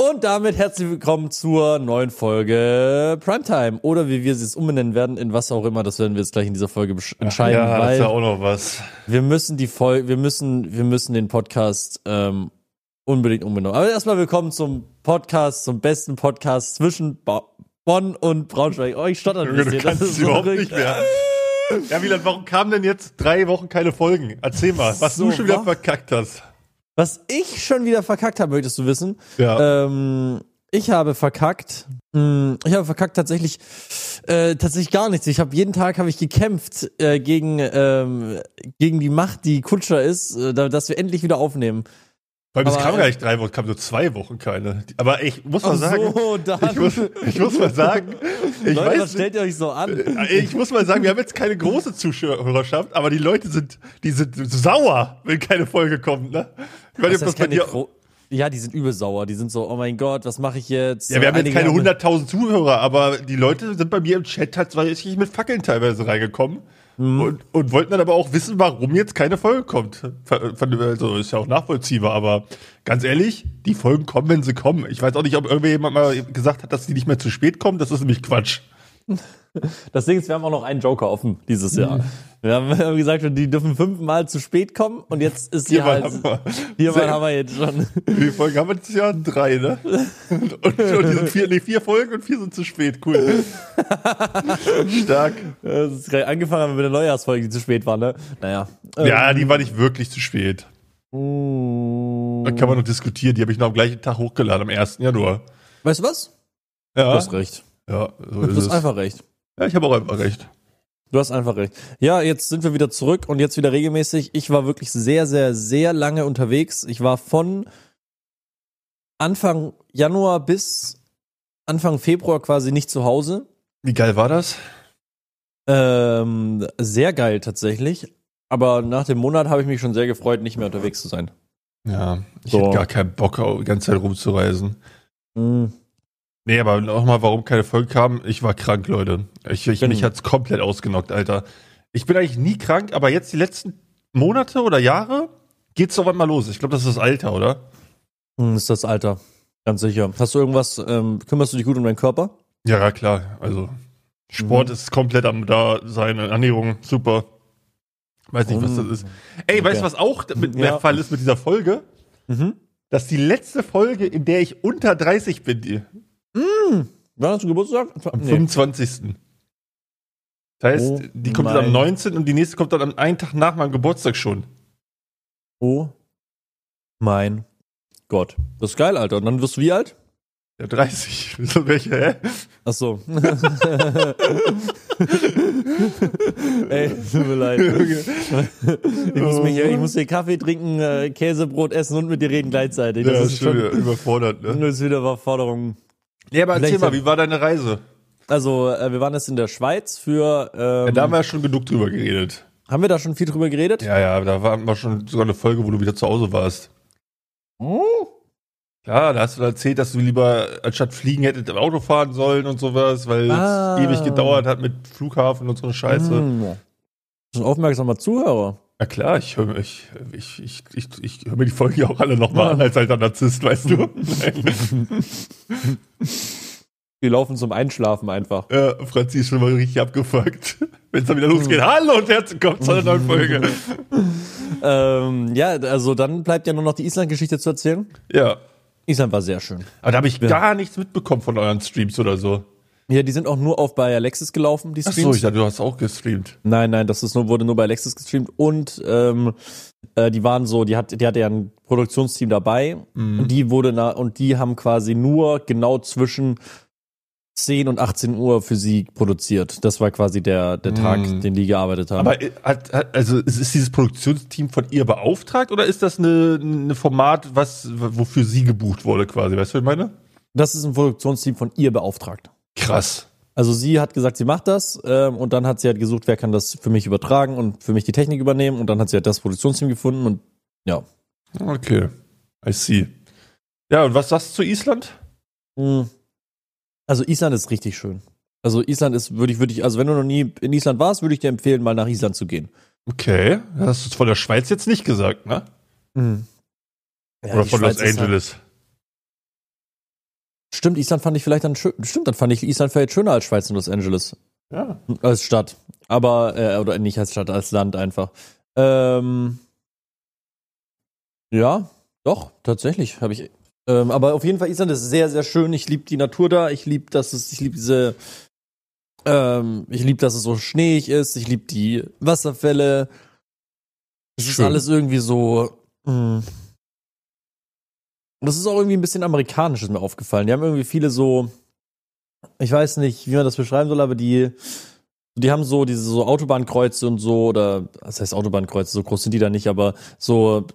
Und damit herzlich willkommen zur neuen Folge Primetime. Oder wie wir sie es umbenennen werden, in was auch immer, das werden wir jetzt gleich in dieser Folge entscheiden. Ja, das ist ja auch noch was. Wir müssen die Folge, wir müssen, wir müssen den Podcast ähm, unbedingt umbenennen. Aber erstmal willkommen zum Podcast, zum besten Podcast zwischen ba Bonn und Braunschweig. Oh, ich stotter ein bisschen. Du kannst das es überhaupt nicht mehr. Ja, Wieland, warum kamen denn jetzt drei Wochen keine Folgen? Erzähl mal, was So, du schon wieder verkackt hast. Was ich schon wieder verkackt habe, möchtest du wissen? Ja. Ähm, ich habe verkackt. Hm, Ich habe verkackt tatsächlich äh, tatsächlich gar nichts. Ich habe jeden Tag habe ich gekämpft äh, gegen ähm, gegen die Macht, die Kutscher ist, äh, da- dass wir endlich wieder aufnehmen. Weil es aber- kam gar nicht drei Wochen, kam nur zwei Wochen keine. Aber ich muss mal sagen, so, ich muss, ich muss mal sagen, ich Leute, was weiß stellt ihr euch so an? nicht, ich muss mal sagen, wir haben jetzt keine große Zuhörerschaft, aber die Leute sind, die sind sauer, wenn keine Folge kommt, ne? Ich weiß nicht, Das ob das bei dir, ja, die sind übel sauer. Die sind so, oh mein Gott, was mache ich jetzt? ja, wir haben jetzt keine haben- 100.000 Zuhörer, aber die Leute sind bei mir im Chat tatsächlich mit Fackeln teilweise reingekommen. Mhm. Und, und wollten dann aber auch wissen, warum jetzt keine Folge kommt. Also ist ja auch nachvollziehbar, aber ganz ehrlich, die Folgen kommen, wenn sie kommen. Ich weiß auch nicht, ob irgendjemand mal gesagt hat, dass die nicht mehr zu spät kommen. Das ist nämlich Quatsch. Das Ding ist, wir haben auch noch einen Joker offen dieses Mhm. Jahr. Wir haben, wir haben gesagt, die dürfen fünfmal zu spät kommen und jetzt ist sie Viermal halt. Viermal haben wir jetzt schon. Wie viele Folgen haben wir dieses Jahr? Drei, ne? Und, und die sind vier, nee, vier Folgen und vier sind zu spät. Cool. Stark. Das ist gerade angefangen haben wir mit der Neujahrsfolge, die zu spät war, ne? Naja. Ja, die war nicht wirklich zu spät. Ähm, Da kann man noch diskutieren. Die habe ich noch am gleichen Tag hochgeladen, am 1. Januar. weißt du was? Ja, Du hast recht. ja so Du hast einfach recht. Ja, ich habe auch einfach recht. Du hast einfach recht. Ja, jetzt sind wir wieder zurück und jetzt wieder regelmäßig. Ich war wirklich sehr, sehr, sehr lange unterwegs. Ich war von Anfang Januar bis Anfang Februar quasi nicht zu Hause. Wie geil war das? Ähm, sehr geil tatsächlich. Aber nach dem Monat habe ich mich schon sehr gefreut, nicht mehr unterwegs zu sein. Ja, ich So. hätte gar keinen Bock, die ganze Zeit rumzureisen. Mhm. Nee, aber nochmal, warum keine Folge kam, ich war krank, Leute. Ich, ich, Bin- mich hat's komplett ausgenockt, Alter. Ich bin eigentlich nie krank, aber jetzt die letzten Monate oder Jahre geht's doch mal los. Ich glaube, das ist das Alter, oder? Hm, Ist das Alter. Ganz sicher. Hast du irgendwas, ähm, kümmerst du dich gut um deinen Körper? Ja, ja, klar. Also, Sport Mhm. ist komplett am da sein, Ernährung, super. Weiß nicht, was das ist. Ey, weißt du, was auch mit Ja. der Fall ist mit dieser Folge? Mhm. Das ist die letzte Folge, in der ich unter 30 bin. Die, Wann hast du Geburtstag? am 25. Das heißt, Oh die kommt dann am mein- 19. und die nächste kommt dann am einen Tag nach meinem Geburtstag schon. Oh mein Gott. Das ist geil, Alter. Und dann wirst du wie alt? Ja, 30. So welche, hä? Ach so. Ey, tut mir leid. Ich muss, mich, ich muss hier Kaffee trinken, äh, Käsebrot essen und mit dir reden gleichzeitig. Das Ja, ist schon schon überfordert, ne? das ist wieder Überforderung. Ja, aber erzähl mal, wie war deine Reise? Also, äh, wir waren jetzt in der Schweiz für. Ähm, Ja, da haben wir ja schon genug drüber geredet. haben wir da schon viel drüber geredet? Ja, ja, da war wir schon sogar eine Folge, wo du wieder zu Hause warst. Hm? Klar, da hast du erzählt, dass du lieber anstatt fliegen hättest im Auto fahren sollen und sowas, weil Ah. es ewig gedauert hat mit Flughafen und so eine Scheiße. Hm. Ein aufmerksamer Zuhörer. Ja klar, ich höre ich, ich, ich, ich, ich hör mir die Folge ja auch alle nochmal an als alter Narzisst, weißt du? Wir laufen zum Einschlafen einfach. ja, Franzi ist schon mal richtig abgefuckt. Wenn es dann wieder losgeht, hallo und herzlich willkommen zu einer neuen Folge. Ähm, ja, also dann bleibt ja nur noch die Island-Geschichte zu erzählen. Ja, Island war sehr schön. aber da habe ich Ja. gar nichts mitbekommen von euren Streams oder so. Ja, die sind auch nur auf bei Alexis gelaufen, die Ach Streams. so, ich dachte, du hast auch gestreamt. Nein, nein, das ist nur, wurde nur bei Alexis gestreamt und ähm, äh, die waren so, die hat, die hatte ja ein Produktionsteam dabei Mhm. und die wurde na, und die haben quasi nur genau zwischen 10 und 18 Uhr für sie produziert. Das war quasi der, der Tag, Mhm. den die gearbeitet haben. Aber äh, hat, hat, also ist ist dieses Produktionsteam von ihr beauftragt oder ist das eine, eine Format, was wofür sie gebucht wurde quasi? Weißt du, was ich meine? das ist ein Produktionsteam von ihr beauftragt. Krass. Also sie hat gesagt, sie macht das ähm, und dann hat sie halt gesucht, wer kann das für mich übertragen und für mich die Technik übernehmen und dann hat sie halt das Produktionsteam gefunden und ja. Okay. I see. Ja, und was sagst du zu Island? Hm. Also Island ist richtig schön. Also Island ist, würde ich, würde ich, also wenn du noch nie in Island warst, würde ich dir empfehlen, mal nach Island zu gehen. Okay. Das hast du von der Schweiz jetzt nicht gesagt, ne? Ja, Oder von Schweiz Los halt- Angeles. Stimmt, Island fand ich vielleicht dann schön. Stimmt, dann fand ich Island vielleicht schöner als Schweiz und Los Angeles. Ja. Als Stadt. Aber, äh, oder nicht als Stadt, als Land einfach. Ähm, ja, doch, tatsächlich habe ich. Ähm, aber auf jeden Fall, Island ist sehr, sehr schön. Ich liebe die Natur da. Ich liebe, dass es, ich liebe diese, ähm, ich liebe, dass es so schneeig ist. Ich liebe die Wasserfälle. Es ist alles irgendwie so. Mh. Und das ist auch irgendwie ein bisschen amerikanisch, ist mir aufgefallen. Die haben irgendwie viele so, ich weiß nicht, wie man das beschreiben soll, aber die, die haben so diese so Autobahnkreuze und so, oder was heißt Autobahnkreuze, so groß sind die da nicht, aber so,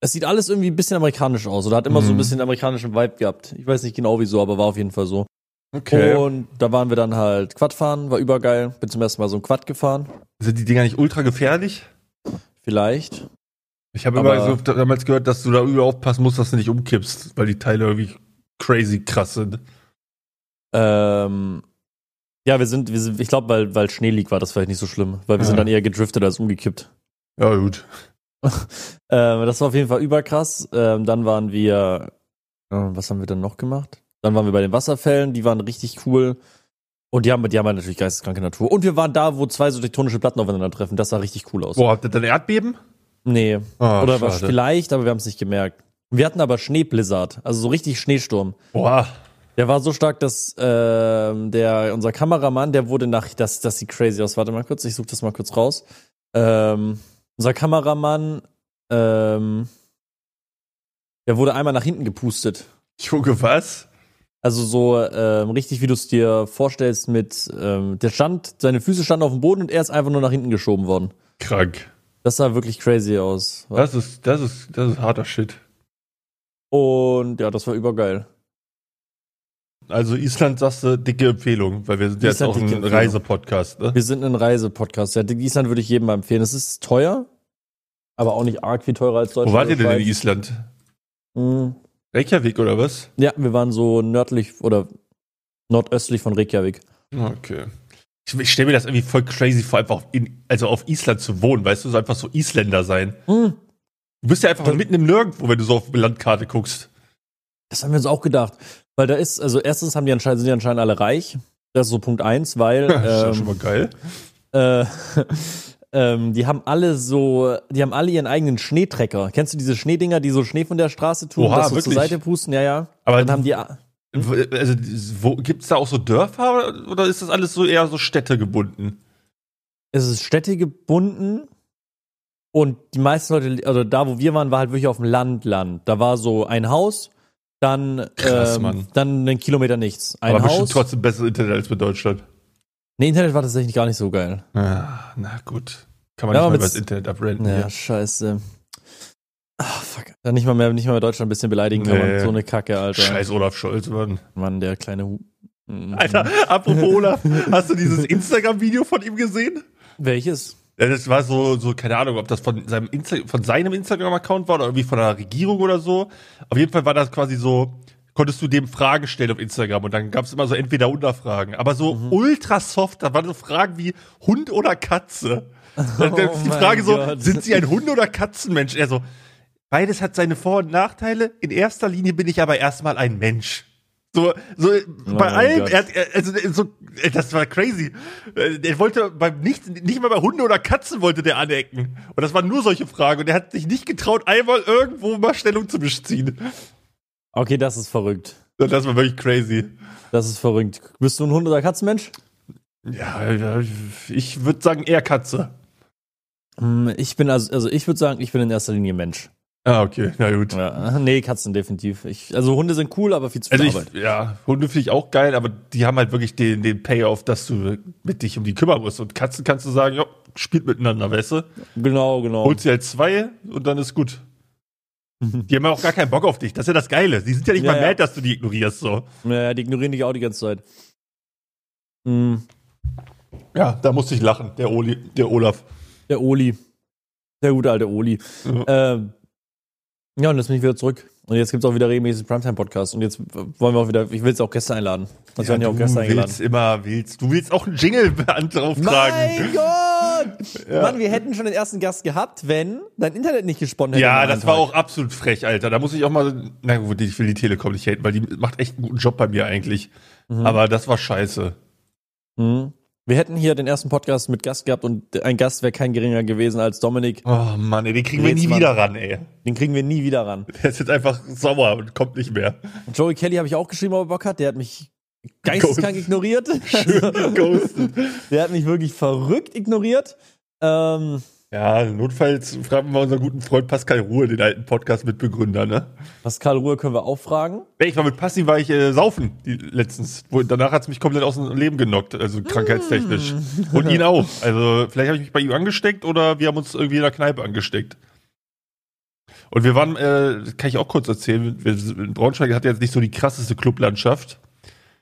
es sieht alles irgendwie ein bisschen amerikanisch aus oder hat immer so ein Mhm. bisschen amerikanischen Vibe gehabt. Ich weiß nicht genau wieso, aber war auf jeden Fall so. Okay. Und da waren wir dann halt Quad fahren, war übergeil. Bin zum ersten Mal so ein Quad gefahren. Sind die Dinger nicht ultra gefährlich? Vielleicht. Ich habe immer so damals gehört, dass du da überall aufpassen musst, dass du nicht umkippst, weil die Teile irgendwie crazy krass sind. Ähm, ja, wir sind, wir sind ich glaube, weil, weil Schnee liegt, war das vielleicht nicht so schlimm, weil wir Ja. sind dann eher gedriftet als umgekippt. Ja, gut. Ähm, das war auf jeden Fall überkrass. Ähm, dann waren wir, äh, was haben wir dann noch gemacht? Dann waren wir bei den Wasserfällen, die waren richtig cool. Und die haben, die haben halt natürlich geisteskranke Natur. Und wir waren da, wo zwei so tektonische Platten aufeinandertreffen. Das sah richtig cool aus. Boah, habt ihr dann Erdbeben? Nee. Ah, Oder was schade. vielleicht, aber wir haben es nicht gemerkt. Wir hatten aber Schneeblizzard, also so richtig Schneesturm. Boah. Der war so stark, dass ähm, der unser Kameramann, der wurde nach, das, das sieht crazy aus. Warte mal kurz, ich suche das mal kurz raus. Ähm, unser Kameramann, ähm, der wurde einmal nach hinten gepustet. Junge, was? Also so ähm, richtig, wie du es dir vorstellst, mit ähm, der stand, seine Füße standen auf dem Boden und er ist einfach nur nach hinten geschoben worden. Krank. Das sah wirklich crazy aus. Das ist, das ist, das ist harter Shit. Und ja, das war übergeil. Also Island sagst du, dicke Empfehlung, weil wir sind jetzt Island, auch ein. Reisepodcast, ne? Wir sind ein Reisepodcast. Ja, Island würde ich jedem mal empfehlen. Es ist teuer, aber auch nicht arg viel teurer als Deutschland. Wo wart ihr denn in. Island? Mhm. Reykjavik oder was? Ja, wir waren so nördlich oder nordöstlich von Reykjavik. Okay. Ich, ich stelle mir das irgendwie voll crazy vor, einfach auf, in, also auf Island zu wohnen, weißt du, so einfach so Isländer sein. Mhm. Du bist ja einfach Das- mitten im Nirgendwo, wenn du so auf die Landkarte guckst. Das haben wir uns auch gedacht. Weil da ist, also erstens haben die anscheinend, sind die anscheinend alle reich. Das ist so Punkt eins, weil Das ist ja schon ähm, mal geil. äh, ähm, die haben alle so, die haben alle ihren eigenen Schneetrecker. Kennst du diese Schneedinger, die so Schnee von der Straße tun, Oha, das so zur wirklich? Seite pusten? Ja, ja. Aber Dann haben die, Also, wo, gibt's da auch so Dörfer oder ist das alles so eher so städtegebunden? es ist städtegebunden und die meisten Leute, also da, wo wir waren, war halt wirklich auf dem Land, Land. Da war so ein Haus, dann, Krass, ähm, dann einen Kilometer nichts. Ein Aber bestimmt Haus. trotzdem besseres Internet als bei Deutschland. Nee, Internet war tatsächlich gar nicht so geil. Ah, na gut. Kann man Ja, nicht mal über das Internet abrenten. Ja, hier. scheiße. Ah, fuck. Dann nicht mal mehr, nicht mal mehr Deutschland ein bisschen beleidigen kann Nee. man. So eine Kacke, Alter. Scheiß Olaf Scholz, Mann. Mann, der kleine Hu. Mhm. Alter, apropos Olaf, hast du dieses Instagram-Video von ihm gesehen? Welches? Ja, das war so, so, keine Ahnung, ob das von seinem, Insta von seinem Instagram-Account war oder irgendwie von der Regierung oder so. Auf jeden Fall war das quasi so, konntest du dem Fragen stellen auf Instagram und dann gab es immer so entweder oder Fragen. Aber so Mhm. ultra soft, da waren so Fragen wie Hund oder Katze. Dann Oh ist die Frage so, Gott. sind sie ein Hund- oder Katzenmensch? Er so, beides hat seine Vor- und Nachteile. In erster Linie bin ich aber erstmal ein Mensch. So, so bei Oh mein allem, er, also so, äh, das war crazy. Äh, Er wollte beim nicht, nicht mal bei Hunde oder Katzen wollte der anecken. Und das waren nur solche Fragen. Und er hat sich nicht getraut, einmal irgendwo mal Stellung zu beziehen. Okay, das ist verrückt. Das war wirklich crazy. Das ist verrückt. Bist du ein Hund- oder Katzenmensch? Ja, ja, ich würde sagen eher Katze. Hm, Ich bin also, also ich würde sagen, ich bin in erster Linie Mensch. Ah, okay, na gut. Ja, nee, Katzen definitiv. Ich, also Hunde sind cool, aber viel zu viel Also Arbeit. ich, ja, Hunde finde ich auch geil, aber die haben halt wirklich den, den Payoff, dass du mit dich um die kümmern musst. Und Katzen kannst du sagen, ja, spielt miteinander, weißt du? Genau, genau. Holst dir halt zwei und dann ist gut. Die haben ja auch gar keinen Bock auf dich. Das ist ja das Geile. Die sind ja nicht Ja, mal ja. mad, dass du die ignorierst, so. Ja, die ignorieren dich auch die ganze Zeit. Hm, Ja, da musste ich lachen, der Oli, der Olaf. der Oli. Der gute alte Oli. Ja. Ähm, ja, und jetzt bin ich wieder zurück. Und jetzt gibt's auch wieder regelmäßig Primetime-Podcast. Und jetzt wollen wir auch wieder, ich will jetzt auch Gäste einladen. Also wir werden ja auch du Gäste eingeladen. willst immer, willst, du willst auch einen Jingle drauftragen. Mein Gott! Mann, Mann, wir hätten schon den ersten Gast gehabt, wenn dein Internet nicht gesponnen hätte. Ja, das war auch absolut frech, Alter. Da muss ich auch mal, na gut, ich will die Telekom nicht haten, weil die macht echt einen guten Job bei mir eigentlich. Mhm. Aber das war scheiße. Mhm. Wir hätten hier den ersten Podcast mit Gast gehabt und ein Gast wäre kein geringer gewesen als Dominik. Oh Mann, ey, den kriegen wir nie wieder ran, ey. Den kriegen wir nie wieder ran. Der ist jetzt einfach sauer und kommt nicht mehr. Joey Kelly habe ich auch geschrieben, ob er Bock hat. Der hat mich geisteskrank ignoriert. Schön ghosted. Der hat mich wirklich verrückt ignoriert. Ähm, Ja, notfalls fragen wir unseren guten Freund Pascal Ruhe, den alten Podcast-Mitbegründer, ne? Pascal Ruhe können wir auch fragen. Ich war mit Passi, war ich äh, saufen die, letztens. Wo, danach hat's mich komplett aus dem Leben genockt, also krankheitstechnisch. Und ihn auch. Also vielleicht habe ich mich bei ihm angesteckt oder wir haben uns irgendwie in der Kneipe angesteckt. Und wir waren, äh, kann ich auch kurz erzählen, wir, Braunschweig hat jetzt nicht so die krasseste Clublandschaft,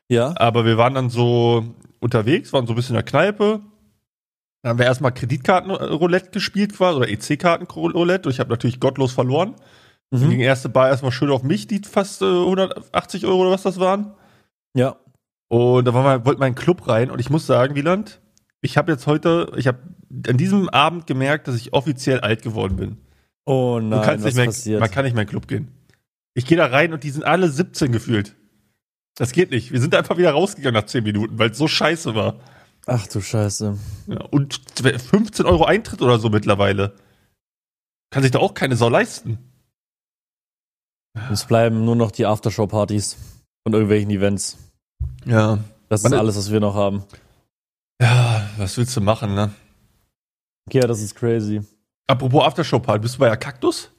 Ja. aber wir waren dann so unterwegs, waren so ein bisschen in der Kneipe. Dann haben wir erstmal Kreditkartenroulette gespielt quasi, oder EC-Kartenroulette. Und ich habe natürlich gottlos verloren. Dann ging Mhm. die erste Bar erstmal schön auf mich, die fast äh, 180 Euro oder was das waren. Ja. Und da wollte mein Club rein und ich muss sagen, Wieland, ich habe jetzt heute, ich habe an diesem Abend gemerkt, dass ich offiziell alt geworden bin. Oh Du nein, kannst was nicht mehr, passiert? man kann nicht mehr in den Club gehen. Ich gehe da rein und die sind alle 17 gefühlt. Das geht nicht. Wir sind einfach wieder rausgegangen nach 10 Minuten, weil es so scheiße war. Ach du Scheiße. Ja, und 15 Euro Eintritt oder so mittlerweile. Kann sich da auch keine Sau leisten. Es bleiben nur noch die Aftershow-Partys und irgendwelchen Events. Ja. Das ist alles, was wir noch haben. Ja, was willst du machen, ne? Okay, ja, das ist crazy. Apropos Aftershow-Party, bist du bei der Kaktus?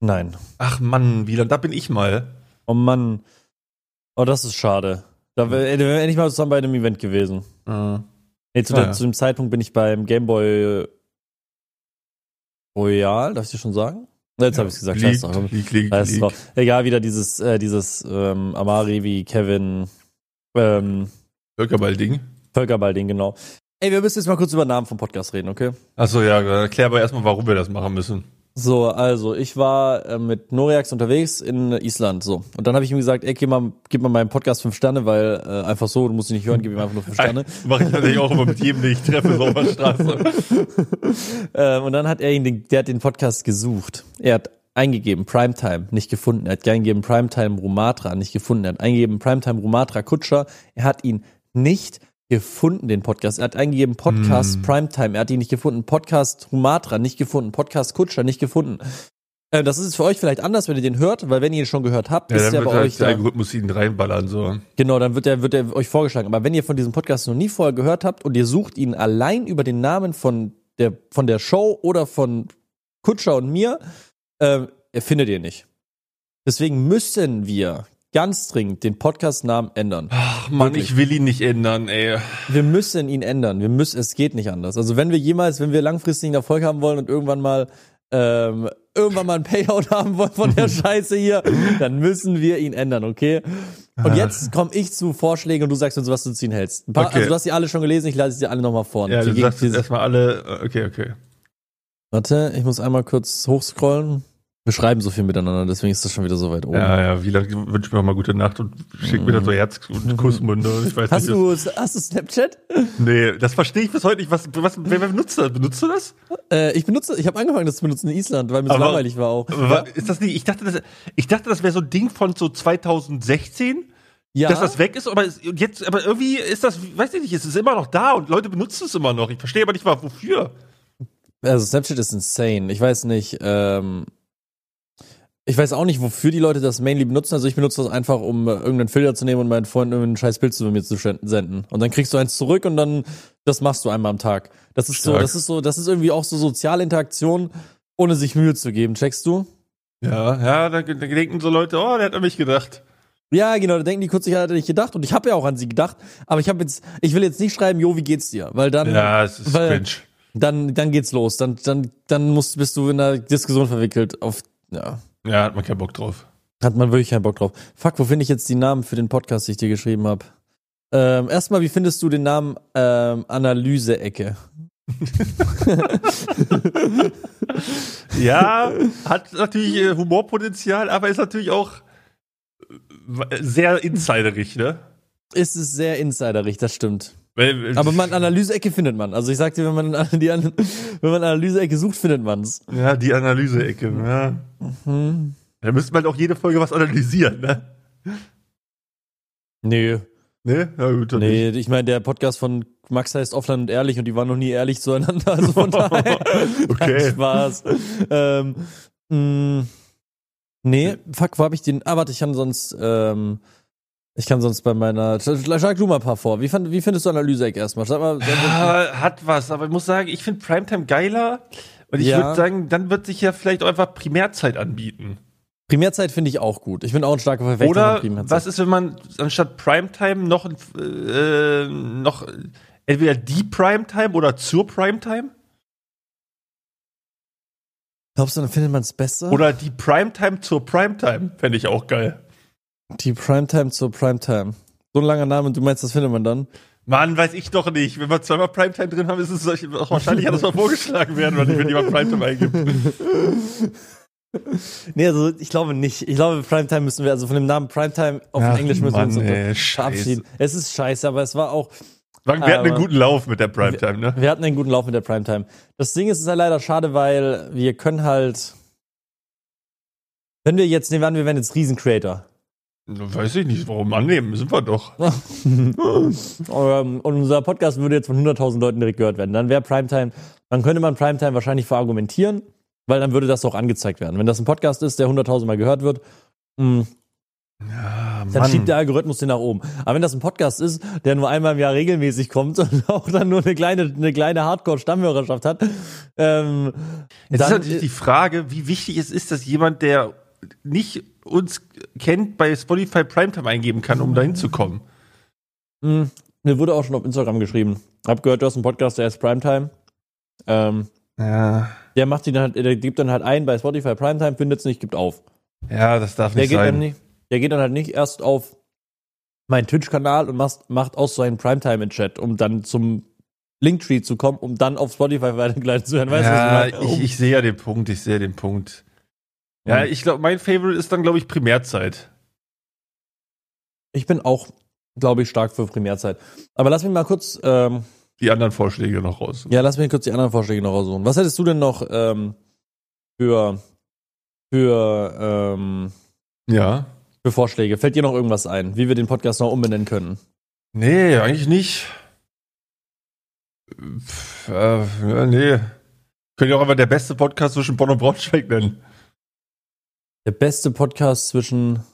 Nein. Ach Mann, Wieland, da bin ich mal. Oh Mann. Oh, das ist schade. Da wäre wär wir endlich mal zusammen bei einem Event gewesen. Äh, Nee, zu, Ah, ja. zu dem Zeitpunkt bin ich beim Gameboy Royal, darf ich dir schon sagen? Jetzt habe ich gesagt, scheiß drauf. League, League, Scheiß League. drauf. Egal, wieder dieses, äh, dieses ähm, Amari wie Kevin ähm, Völkerball-Ding. Völkerball-Ding, genau. Ey, wir müssen jetzt mal kurz über Namen vom Podcast reden, okay? Achso, ja, erklär aber erstmal, warum wir das machen müssen. So, also ich war äh, mit Noriax unterwegs in Island, so. Und dann habe ich ihm gesagt, ey, gib mal, gib mal meinem Podcast fünf Sterne, weil äh, einfach so, du musst ihn nicht hören, gib ihm einfach nur fünf Sterne. Mache ich natürlich auch immer mit jedem, den ich treffe, so auf der Straße. ähm, und dann hat er ihn, den, der hat den Podcast gesucht. Er hat eingegeben Primetime, nicht gefunden. Er hat eingegeben Primetime Rumatra, nicht gefunden. Er hat eingegeben Primetime Rumatra Kutscher. Er hat ihn nicht gefunden, den Podcast. Er hat eingegeben Podcast Primetime. Er hat ihn nicht gefunden. Podcast Rumatra, nicht gefunden. Podcast Kutscher, nicht gefunden. Äh, das ist für euch vielleicht anders, wenn ihr den hört, weil wenn ihr ihn schon gehört habt, Ja, ist dann er wird bei halt euch der. Algorithmus ihn reinballern, so. Genau, dann wird er, wird er euch vorgeschlagen. Aber wenn ihr von diesem Podcast noch nie vorher gehört habt und ihr sucht ihn allein über den Namen von der, von der Show oder von Kutscher und mir, ähm, findet ihr nicht. Deswegen müssen wir ganz dringend den Podcast-Namen ändern. Ach Mann, Wirklich. ich will ihn nicht ändern, ey. Wir müssen ihn ändern. Wir müssen, es geht nicht anders. Also wenn wir jemals, wenn wir langfristig einen Erfolg haben wollen und irgendwann mal ähm, irgendwann mal ein Payout haben wollen von der Scheiße hier, dann müssen wir ihn ändern, okay? Und jetzt komme ich zu Vorschlägen und du sagst uns, was du zu ihnen hältst. Ein paar, Okay. Also du hast die alle schon gelesen, ich lese sie alle nochmal vor. Ja, Die du sagst jetzt erstmal alle, äh, okay, okay. Warte, ich muss einmal kurz hochscrollen. Wir schreiben so viel miteinander, deswegen ist das schon wieder so weit oben. Ja, ja, wie lange wünsch mir noch mal gute Nacht und schick mir dann so Herz- und Kussmunde. und Ich weiß Hast nicht, du, hast du Snapchat? Nee, das verstehe ich bis heute nicht. Was, was, wer, wer benutzt das? Benutzt du das? Äh, ich benutze, ich habe angefangen, das zu benutzen in Island, weil mir so langweilig war auch. Aber wa- Ist das nicht, ich dachte, das, ich dachte, das wäre so ein Ding von so 2016, Ja, dass das weg ist, aber jetzt, aber irgendwie ist das, weiß ich nicht, es ist immer noch da und Leute benutzen es immer noch. Ich verstehe aber nicht mal, wofür. also Snapchat ist insane. Ich weiß nicht, ähm, ich weiß auch nicht, wofür die Leute das mainly benutzen. Also ich benutze das einfach, um äh, irgendeinen Filter zu nehmen und meinen Freunden irgendein scheiß Bild zu mir zu senden. Und dann kriegst du eins zurück und dann, das machst du einmal am Tag. Das ist so, Stark. das ist so, das ist irgendwie auch so soziale Interaktion, ohne sich Mühe zu geben. Checkst du? Ja, ja, da, da denken so Leute, oh, der hat an mich gedacht. Ja, genau, da denken die kurz, ich hatte nicht gedacht und ich habe ja auch an sie gedacht, aber ich habe jetzt, ich will jetzt nicht schreiben, jo, wie geht's dir? Weil dann, Ja, es ist weil- cringe. dann, dann geht's los. Dann, dann, dann musst, bist du in einer Diskussion verwickelt. Auf, ja, Ja, hat man keinen Bock drauf. hat man wirklich keinen Bock drauf. Fuck, wo finde ich jetzt die Namen für den Podcast, den ich dir geschrieben habe? Ähm, erstmal, wie findest du den Namen ähm, Analyse-Ecke? Ja, hat natürlich äh, Humorpotenzial, aber ist natürlich auch äh, sehr insiderig, ne? Ist es sehr insiderig, das stimmt. Weil, Aber man Analyse-Ecke findet man. Also ich sag dir, wenn man die An wenn man Analyse-Ecke sucht, findet man's. ja, die Analyse-Ecke, ja. Mhm. Da müsste man auch jede Folge was analysieren, ne? Nee, Ne? Ja, gut, dann nee, ich meine, der Podcast von Max heißt Offline und Ehrlich und die waren noch nie ehrlich zueinander. Also von daher. Okay. Spaß. Ähm, mh, nee, fuck, wo hab ich den? Ah, warte, ich kann sonst, ähm, ich kann sonst bei meiner. Schlag du mal ein paar vor. Wie, fand, wie findest du Analyse-Ecke erstmal? Sag mal, hat was, aber ich muss sagen, ich finde Primetime geiler. Und ich Ja. würde sagen, dann wird sich ja vielleicht auch einfach Primärzeit anbieten. Primärzeit finde ich auch gut. Ich bin auch ein starker Verfechter Oder von Primärzeit. was ist, wenn man anstatt Primetime noch, äh, noch entweder die Primetime oder zur Primetime? Glaubst du, dann findet man es besser? Oder die Primetime zur Primetime? Fände ich auch geil. Die Primetime zur Primetime. So ein langer Name, du meinst, das findet man dann? Mann, weiß ich doch nicht. Wenn wir zweimal Primetime drin haben, ist es auch wahrscheinlicher, dass wir vorgeschlagen werden, wenn wenn jemand Primetime eingibt. Nee, also ich glaube nicht. Ich glaube, Primetime müssen wir, also von dem Namen Primetime auf Ach, Englisch müssen Mann, wir uns ey, verabschieden. Es ist scheiße, aber es war auch, Wir hatten einen guten Lauf mit der Primetime, ne? wir hatten einen guten Lauf mit der Primetime. Das Ding ist, es ist halt leider schade, weil wir können halt, wenn wir jetzt, nehmen wir an, wir wären jetzt Riesen-Creator. Weiß ich nicht, warum annehmen, sind wir doch. Ähm, Und unser Podcast würde jetzt von 100.000 Leuten direkt gehört werden. Dann wäre Primetime, dann könnte man Primetime wahrscheinlich verargumentieren, weil dann würde das auch angezeigt werden. Wenn das ein Podcast ist, der 100.000 Mal gehört wird, mh, Ja, dann schiebt der Algorithmus den nach oben. Aber wenn das ein Podcast ist, der nur einmal im Jahr regelmäßig kommt und auch dann nur eine kleine, eine kleine Hardcore-Stammhörerschaft hat, ähm, Jetzt ist natürlich die Frage, wie wichtig es ist, dass jemand, der nicht uns kennt, bei Spotify Primetime eingeben kann, um dahin zu kommen. mh, mir wurde auch schon auf Instagram geschrieben. Hab gehört, du hast einen Podcast, der heißt Primetime. Ähm, Ja. der macht die dann halt, der gibt dann halt ein bei Spotify Primetime, findet's nicht, gibt auf. Ja, das darf Der nicht geht, dann sein. nicht, der geht dann halt nicht erst auf meinen Twitch-Kanal und macht, macht aus seinen Primetime in Chat, um dann zum Linktree zu kommen, um dann auf Spotify weitergeleitet zu werden. Weißt du, ja, was ich meine? ich, ich sehe ja den Punkt, ich sehe den Punkt. Ja, Mhm. ich glaube, mein Favorite ist dann, glaube ich, Primärzeit. Ich bin auch, glaube ich, stark für Primärzeit. Aber lass mich mal kurz, ähm, Die anderen Vorschläge noch raus. ja, lass mich kurz die anderen Vorschläge noch raussuchen. Was hättest du denn noch ähm, für, für, ähm, Ja. für Vorschläge? Fällt dir noch irgendwas ein, wie wir den Podcast noch umbenennen können? Nee, eigentlich nicht. Pff, äh, nee. Können ja auch einfach der beste Podcast zwischen Bonn und Braunschweig nennen. Der beste Podcast zwischen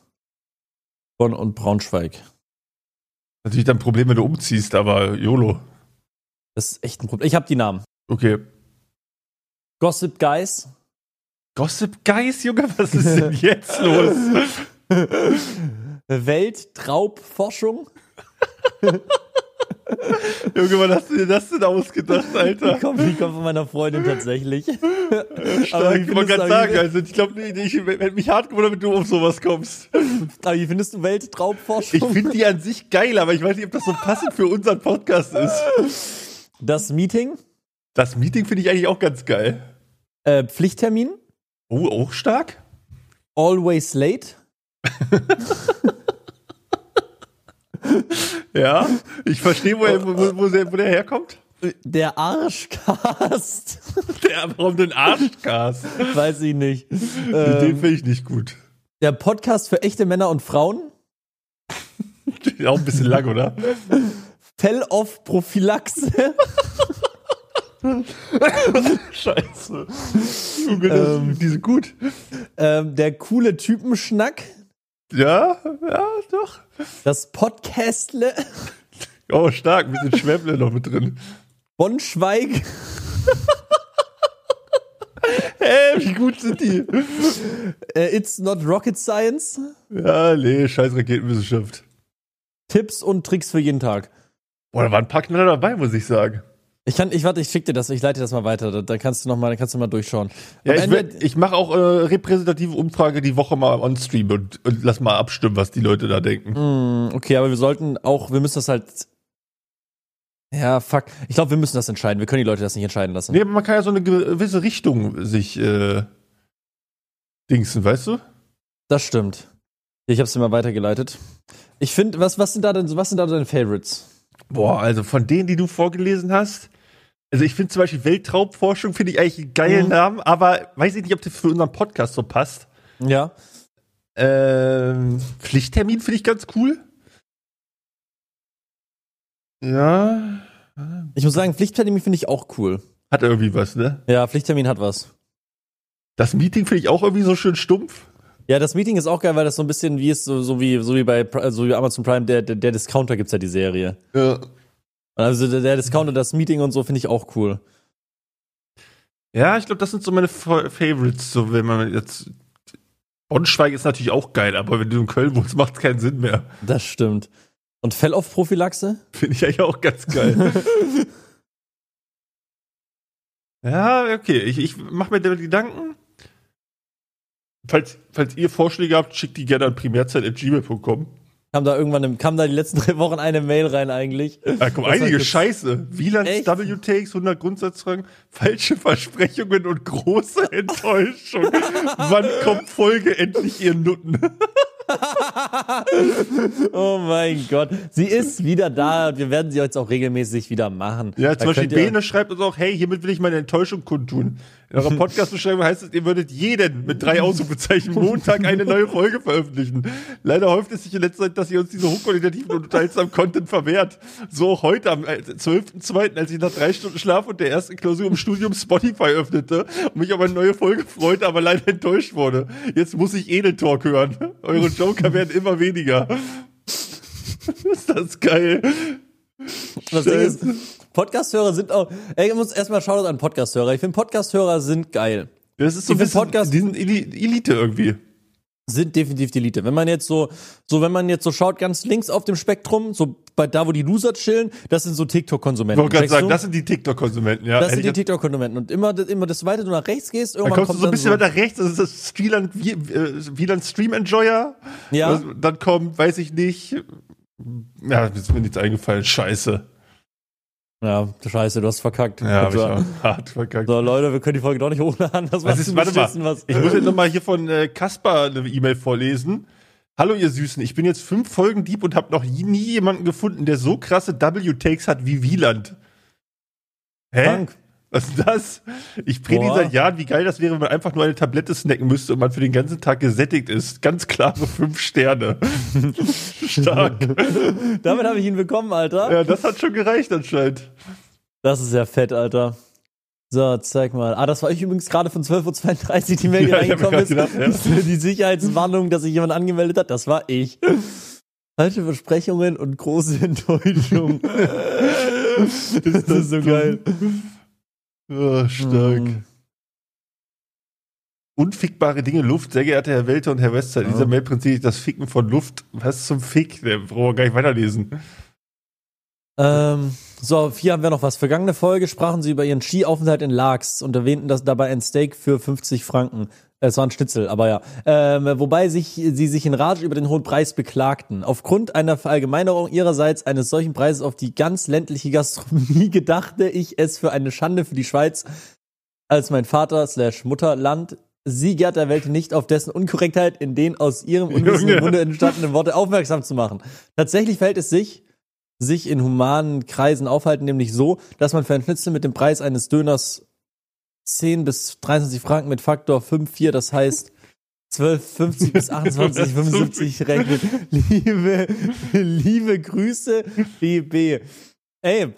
Bonn und Braunschweig. Natürlich dann ein Problem, wenn du umziehst, aber YOLO. Das ist echt ein Problem. Ich habe die Namen. Okay. Gossip Guys. Gossip Guys, Junge, was ist denn jetzt los? Weltraubforschung. Junge, wann hast du dir das denn ausgedacht, Die Alter? kommt, die kommt von meiner Freundin tatsächlich. Stark, ich wollte gerade sagen, also ich glaube, nee, ich hätte mich hart gewundert, wenn du auf sowas kommst. Aber wie findest du Weltraubforschung? Ich finde die an sich geil, aber ich weiß nicht, ob das so passend für unseren Podcast ist. das Meeting. Das Meeting finde ich eigentlich auch ganz geil. Äh, Pflichttermin. Oh, auch stark? Always late. Ja, ich verstehe, wo, er, wo, wo, der, wo der herkommt. Der Arschcast. Der, warum den Arschcast? Weiß ich nicht. Den Ähm, finde ich nicht gut. der Podcast für echte Männer und Frauen. Auch ein bisschen lang, oder? Fell-off-Prophylaxe. Scheiße. Junge, Ähm. die sind gut. ähm, der coole Typenschnack. Ja, ja, doch. Das Podcastle. Oh, stark. Ein bisschen Schwäble noch mit drin. Bonschweig. Hä, wie gut sind die? Äh, It's not rocket science. Ja, nee, scheiß Raketenwissenschaft. Tipps und Tricks für jeden Tag. Boah, da waren ein paar Knaller dabei, muss ich sagen. Ich kann, ich warte, ich schick dir das, ich leite dir das mal weiter. Da, da kannst du noch mal, da kannst du mal durchschauen. Ja, ich, werd- ich mache auch äh, repräsentative Umfrage die Woche mal on Stream und, und lass mal abstimmen, was die Leute da denken. Hm, okay, aber wir sollten auch, wir müssen das halt. Ja, fuck. Ich glaube, wir müssen das entscheiden. Wir können die Leute das nicht entscheiden lassen. Nee, aber man kann ja so eine gewisse Richtung sich äh, dingsen, weißt du? Das stimmt. Ich hab's dir mal weitergeleitet. Ich finde, was, was sind da denn, was sind da deine Favorites? Boah, also von denen, die du vorgelesen hast, also ich finde zum Beispiel Weltraumforschung finde ich eigentlich einen geilen Mhm. Namen, aber weiß ich nicht, ob das für unseren Podcast so passt. Ja. Ähm, Pflichttermin finde ich ganz cool. Ja, Ich muss sagen, Pflichttermin finde ich auch cool. hat irgendwie was, ne? Ja, Pflichttermin hat was. Das Meeting finde ich auch irgendwie so schön stumpf. Ja, das Meeting ist auch geil, weil das so ein bisschen wie ist, so, so wie, so wie bei, so wie Amazon Prime, der, der, der Discounter gibt's ja die Serie. Ja. Also der, der Discounter, das Meeting und so finde ich auch cool. Ja, ich glaube, das sind so meine Fa- Favorites, so wenn man jetzt. Bonschweig ist natürlich auch geil, aber wenn du in Köln wohnst, macht es keinen Sinn mehr. Das stimmt. Und Fell-Off-Prophylaxe? Finde ich eigentlich auch ganz geil. ja, okay, ich, ich mache mir da Gedanken. Falls, falls ihr Vorschläge habt, schickt die gerne an primärzeit.gmail.com. Kam da irgendwann, im, kam da die letzten drei Wochen eine Mail rein eigentlich? Da kommen einige Scheiße. Wielands? W-Takes, 100 Grundsatzfragen, falsche Versprechungen und große Enttäuschung. Wann kommt Folge endlich, ihr Nutten? oh mein Gott. Sie ist wieder da und wir werden sie jetzt auch regelmäßig wieder machen. Ja, Da zum Beispiel könnt ihr- Bene schreibt uns auch, hey, hiermit will ich meine Enttäuschung kundtun. In eurer Podcast-Beschreibung heißt es, ihr würdet jeden mit drei Ausrufezeichen Montag eine neue Folge veröffentlichen. Leider häuft es sich in letzter Zeit, dass ihr uns diese hochqualitativen und unterhaltsamen Content verwehrt. So auch heute am äh, 12.02., als ich nach drei Stunden Schlaf und der ersten Klausur im Studium Spotify öffnete und mich auf eine neue Folge freute, aber leider enttäuscht wurde. Jetzt muss ich Edeltalk hören. Eure Joker werden immer weniger. ist das geil. Das Ding ist, Podcast-Hörer sind auch. Ey, ich muss erstmal Shoutout an Podcast-Hörer. Ich finde, Podcast-Hörer sind geil. Das ist so Ich ein bisschen, Podcast- die sind Eli- Elite irgendwie. Sind definitiv die Elite. Wenn man jetzt so, so, wenn man jetzt so schaut, ganz links auf dem Spektrum, so bei da, wo die Loser chillen, das sind so Ich TikTok-Konsumenten. wollte gerade sagen, das sind die TikTok-Konsumenten, ja. das sind die ich- TikTok-Konsumenten. Und immer, immer, desto weiter du nach rechts gehst, Dann irgendwann kommst du so ein dann bisschen weiter rechts, das ist das Wieland, Wie- äh, Wieland Stream Enjoyer. Ja. Das- Dann kommt, weiß ich nicht. Ja, ist mir nichts eingefallen. Scheiße. Ja, scheiße, du hast verkackt. Ja, hab ich auch hart verkackt. so, Leute, wir können die Folge doch nicht hochladen. Das Was ist, warte mal, was. ich muss jetzt nochmal hier von äh, Kaspar eine E-Mail vorlesen. Hallo ihr Süßen, ich bin jetzt fünf Folgen Dieb und habe noch nie jemanden gefunden, der so krasse W-Takes hat wie Wieland. Hä? Krank. Was ist das? Ich predige seit Jahren, wie geil das wäre, wenn man einfach nur eine Tablette snacken müsste und man für den ganzen Tag gesättigt ist. Ganz klare fünf Sterne. Stark. Damit habe ich ihn bekommen, Alter. Ja, das hat schon gereicht anscheinend. Das ist ja fett, Alter. So, zeig mal. Ah, das war ich übrigens gerade von 12.32 Uhr, die Mail, Ja, reingekommen ist. gedacht, ja. Die Sicherheitswarnung, dass sich jemand angemeldet hat, das war ich. Falsche Versprechungen und große Enttäuschung. das ist so geil. Oh, stark. Mm. Unfickbare Dinge, Luft, sehr geehrter Herr Welter und Herr Wester. In Ja. dieser Mail prinzipiert das Ficken von Luft. Was zum Fick? Der brauchen wir gar nicht weiterlesen. Ähm, so, hier haben wir noch was. Vergangene Folge sprachen sie über ihren Skiaufenthalt in Laax und erwähnten das dabei ein Steak für 50 Franken. Es war ein Schnitzel, aber ja. Ähm, wobei sich, sie sich in Rage über den hohen Preis beklagten. Aufgrund einer Verallgemeinerung ihrerseits eines solchen Preises auf die ganz ländliche Gastronomie gedachte ich es für eine Schande für die Schweiz, als mein Vater slash Mutterland sie der Welt nicht auf dessen Unkorrektheit in den aus ihrem unwissenden. Munde entstandenen Worte aufmerksam zu machen. Tatsächlich verhält es sich, sich in humanen Kreisen aufhalten, nämlich so, dass man für ein Schnitzel mit dem Preis eines Döners 10 bis 23 Franken mit Faktor 5, 4, das heißt 12, 50 bis 28, 75 rechnet. Liebe, liebe Grüße, BB. Ey,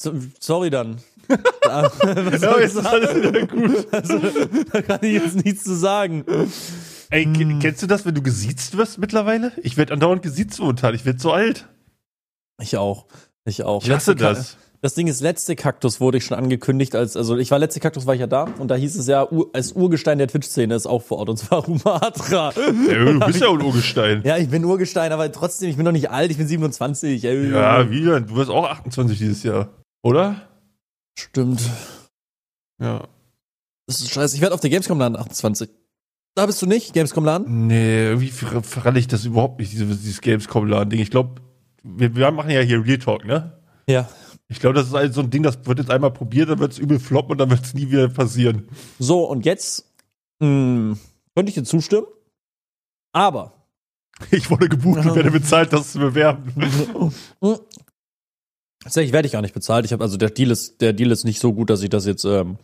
so- sorry dann. Was soll Ja, jetzt ist alles sagen? wieder gut. Also, da kann ich jetzt nichts zu sagen. Ey, Hm. kennst du das, wenn du gesiezt wirst mittlerweile? Ich werde andauernd gesiezt momentan. Ich werde so alt. Ich auch. Ich auch. Ich hasse das. Das Ding ist, letzte Kaktus wurde ich schon angekündigt, als, also ich war letzte Kaktus war ich ja da und da hieß es ja, Ur, als Urgestein der Twitch-Szene ist auch vor Ort und zwar Rumatra. Ja, du bist ja ein Urgestein. Ja, ich bin Urgestein, aber trotzdem, ich bin noch nicht alt, ich bin 27. Ey, Ja, wieder. Du wirst auch 28 dieses Jahr. Oder? Stimmt. Ja. Das ist scheiße. Ich werde auf der Gamescom laden, 28. Da bist du nicht, Gamescom laden? Nee, irgendwie ver- verralle ich das überhaupt nicht, dieses, dieses Gamescom-Laden-Ding. Ich glaube, wir, wir machen ja hier Real Talk, ne? Ja. Ich glaube, das ist halt so ein Ding, das wird jetzt einmal probiert, dann wird es übel floppen und dann wird es nie wieder passieren. So, und jetzt mh, könnte ich dir zustimmen, aber Ich wurde gebucht und werde bezahlt, das zu bewerben. Tatsächlich werde ich gar nicht bezahlt. Ich habe also der Deal ist der Deal ist nicht so gut, dass ich das jetzt ähm,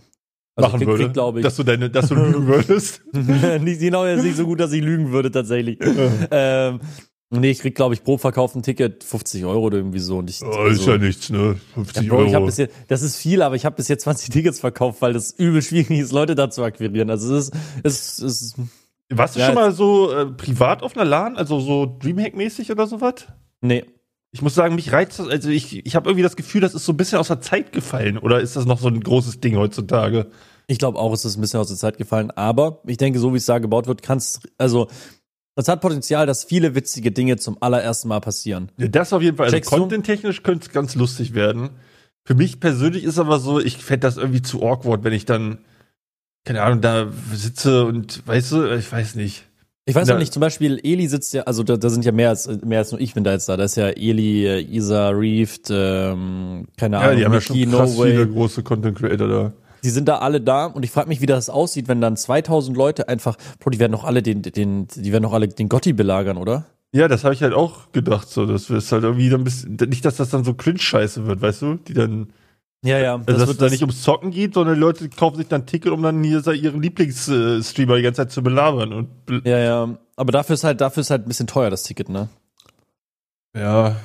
also machen krieg, würde. Glaube ich. Dass du deine, dass du lügen würdest. nicht, genau, ist nicht so gut, dass ich lügen würde tatsächlich. ähm, nee, ich krieg, glaube ich, pro verkauften Ticket 50 Euro oder irgendwie so. Und ich, Oh, ist also- ja nichts, ne? 50 Ja, Bro, Euro. jetzt, das ist viel, aber ich habe bis jetzt 20 Tickets verkauft, weil das übel schwierig ist, Leute da zu akquirieren. Also es ist, es ist Warst du Ja, schon mal so äh, privat auf einer LAN, also so Dreamhack-mäßig oder sowas? nee. Ich muss sagen, mich reizt das, also ich, ich habe irgendwie das Gefühl, das ist so ein bisschen aus der Zeit gefallen. Oder ist das noch so ein großes Ding heutzutage? Ich glaube auch, es ist ein bisschen aus der Zeit gefallen, aber ich denke, so wie es da gebaut wird, kann es, also es hat Potenzial, dass viele witzige Dinge zum allerersten Mal passieren. Ja, das auf jeden Fall. Also content-technisch könnte es ganz lustig werden. Für mich persönlich ist aber so, ich fände das irgendwie zu awkward, wenn ich dann, keine Ahnung, da sitze und, weißt du, ich weiß nicht. Ich weiß Ja. noch nicht, zum Beispiel Eli sitzt ja, also da, da sind ja mehr als, mehr als nur ich bin da jetzt da. Da ist ja Eli, äh, Isa, Reeft, ähm, keine Ja, Ahnung, die haben ja Mickey, schon krass No viele große Content-Creator da. Die sind da alle da und ich frage mich, wie das aussieht, wenn dann 2000 Leute einfach, Bro, die werden doch alle den, den, die werden doch alle den Gotti belagern, oder? Ja, das habe ich halt auch gedacht, so, das ist halt irgendwie dann ein bisschen, nicht, dass das dann so cringe-scheiße wird, weißt du, die dann, Ja, ja. also dass es da nicht ums Zocken geht, sondern die Leute kaufen sich dann ein Ticket, um dann hier ihren Lieblingsstreamer die ganze Zeit zu belabern und, ja, ja. Aber dafür ist halt, dafür ist halt ein bisschen teuer, das Ticket, ne? ja,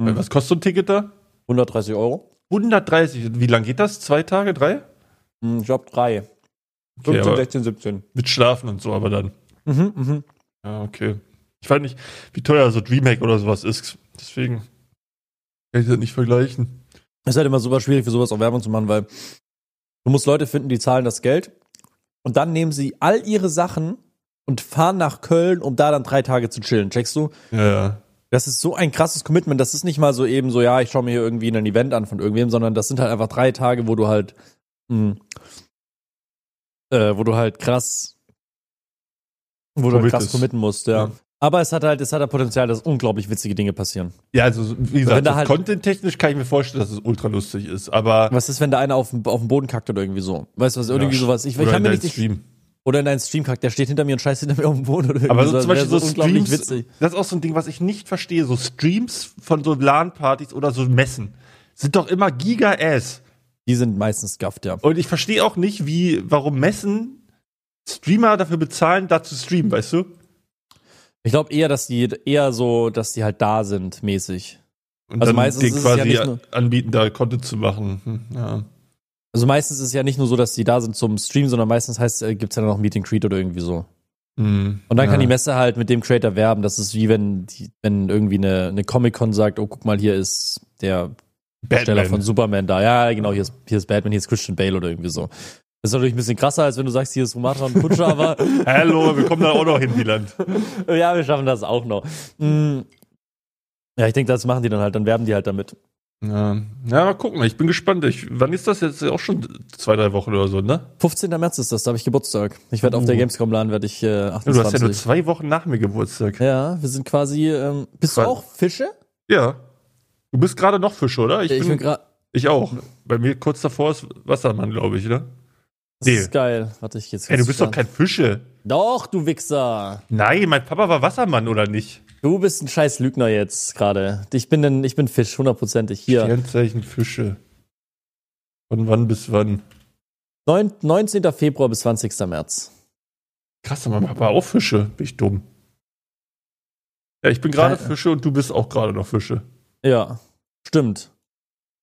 Hm. was kostet so ein Ticket da? 130 Euro? 130, wie lang geht das? Zwei Tage, drei? Hm, Ich glaube drei. Okay, 15, aber 16, 17. mit Schlafen und so, aber dann. Mhm, mhm. Ja, okay. Ich weiß nicht, wie teuer so Dreamhack oder sowas ist. Deswegen kann ich das nicht vergleichen. Es ist halt immer super schwierig für sowas auch Werbung zu machen, weil du musst Leute finden, die zahlen das Geld und dann nehmen sie all ihre Sachen und fahren nach Köln, um da dann drei Tage zu chillen. Checkst du? Ja, ja. Das ist so ein krasses Commitment. Das ist nicht mal so eben so, ja, ich schaue mir hier irgendwie ein Event an von irgendwem, sondern das sind halt einfach drei Tage, wo du halt, mh, äh, wo du halt krass, wo du halt krass committen musst, ja. Ja. Aber es hat halt, es hat halt Potenzial, dass unglaublich witzige Dinge passieren. Ja, also wie gesagt, halt- content-technisch kann ich mir vorstellen, dass es ultra lustig ist, aber Was ist, wenn da einer auf auf den Boden kackt oder irgendwie so? Weißt du was, irgendwie Ja, sowas. Ich, ich kann mir nicht, Stream. Oder in einem Stream kackt, der steht hinter mir und scheißt hinter mir auf den Boden oder Aber so so. zum Beispiel so unglaublich Streams, witzig. das ist auch so ein Ding, was ich nicht verstehe. So Streams von so LAN-Partys oder so Messen sind doch immer Giga-Ass. Die sind meistens gafft, ja. Und ich verstehe auch nicht, wie, warum Messen Streamer dafür bezahlen, da zu streamen, weißt du? Ich glaube eher, dass die, eher so, dass die halt da sind, mäßig. Und Also dann meistens ja quasi nur- anbieten, da Content zu machen. Hm, ja. Also meistens ist es ja nicht nur so, dass die da sind zum Stream, sondern meistens heißt, äh, gibt's ja noch Meet and Greet oder irgendwie so. Hm, Und dann ja. kann die Messe halt mit dem Creator werben. Das ist wie wenn, die, wenn irgendwie eine, eine Comic-Con sagt, oh, guck mal, hier ist der Darsteller von Superman da. Ja, genau, hier ist, hier ist Batman, hier ist Christian Bale oder irgendwie so. Das ist natürlich ein bisschen krasser, als wenn du sagst, hier ist Sumatra und Kutscher, aber Hallo, wir kommen da auch noch hin, Wieland. ja, wir schaffen das auch noch. Mm. Ja, ich denke, das machen die dann halt, dann werben die halt damit. Ja, ja mal gucken. Ich bin gespannt. Ich, wann ist das jetzt? Auch schon zwei, drei Wochen oder so, ne? 15. März ist das, da habe ich Geburtstag. Ich werde auf der Uh. Gamescom laden, werde ich äh, Du 28. hast ja nur zwei Wochen nach mir Geburtstag. Ja, wir sind quasi. Ähm, bist du Quasi- auch Fische? Ja. Du bist gerade noch Fische, oder? Ich, bin gerade. ich auch. Bei mir kurz davor ist Wassermann, glaube ich, ne? Das Nee. ist geil. Warte, ich jetzt. Ey, du bist doch kein Fische. Doch, du Wichser. Nein, mein Papa war Wassermann, oder nicht? Du bist ein scheiß Lügner jetzt gerade. Ich bin ein, ich bin Fisch, hundertprozentig. Hier. Sternzeichen Fische. Von wann bis wann? Neun, 19. Februar bis 20. März. Krass, mein Papa auch Fische. Bin ich dumm. Ja, ich bin gerade. Fische und du bist auch gerade noch Fische. Ja, stimmt.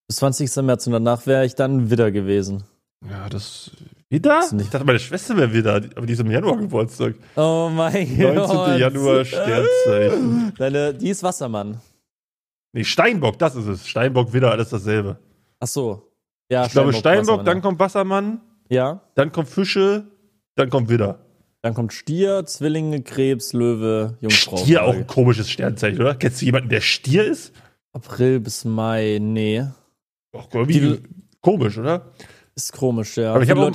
Bis 20. März und danach wäre ich dann Widder gewesen. Ja, das. Nicht- Ich dachte, meine Schwester wäre wieder, aber die ist im Januar Geburtstag. Oh mein 19. Gott. Januar Sternzeichen. Deine, die ist Wassermann. Nee, Steinbock, das ist es. Steinbock, wieder alles dasselbe. Ach so. Ja, ich glaube, Steinbock, dann kommt Wassermann, Ja. dann kommt Fische, dann kommt Widder. Dann kommt Stier, Zwillinge, Krebs, Löwe, Jungfrau. Stier auch ein komisches Sternzeichen, oder? Kennst du jemanden, der Stier ist? April bis Mai, nee. Auch irgendwie Die- komisch, oder? Ist komisch, ja. Aber ich hab Viele auch-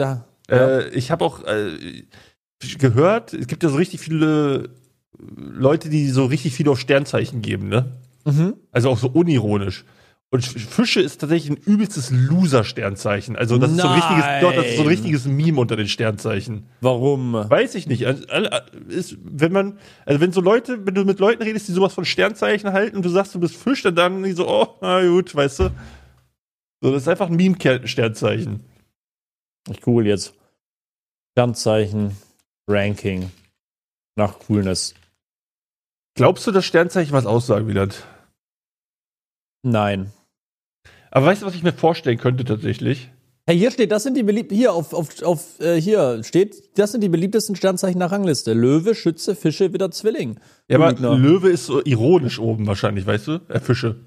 Ja. Äh, ich habe auch äh, gehört, es gibt ja so richtig viele Leute, die so richtig viel auf Sternzeichen geben, ne? Mhm. Also auch so unironisch. Und Sch- Fische ist tatsächlich ein übelstes Loser-Sternzeichen. Also das ist so ein richtiges, doch, das ist so ein richtiges Meme unter den Sternzeichen. Warum? Weiß ich nicht. Also, ist, wenn man, also wenn so Leute, wenn du mit Leuten redest, die sowas von Sternzeichen halten und du sagst, du bist Fisch, dann sagen die so, oh, na gut, weißt du. So, das ist einfach ein Meme-Sternzeichen. Ich google jetzt. Sternzeichen, Ranking. Nach Coolness. Glaubst du, dass Sternzeichen was aussagen, Wieland? Nein. Aber weißt du, was ich mir vorstellen könnte tatsächlich? Hey, hier steht, das sind die beliebten, hier auf, auf, auf, äh, hier steht, das sind die beliebtesten Sternzeichen nach Rangliste. Löwe, Schütze, Fische, wieder Zwilling. Ja, aber Lügner. Löwe ist so ironisch oben wahrscheinlich, weißt du? Äh, Fische.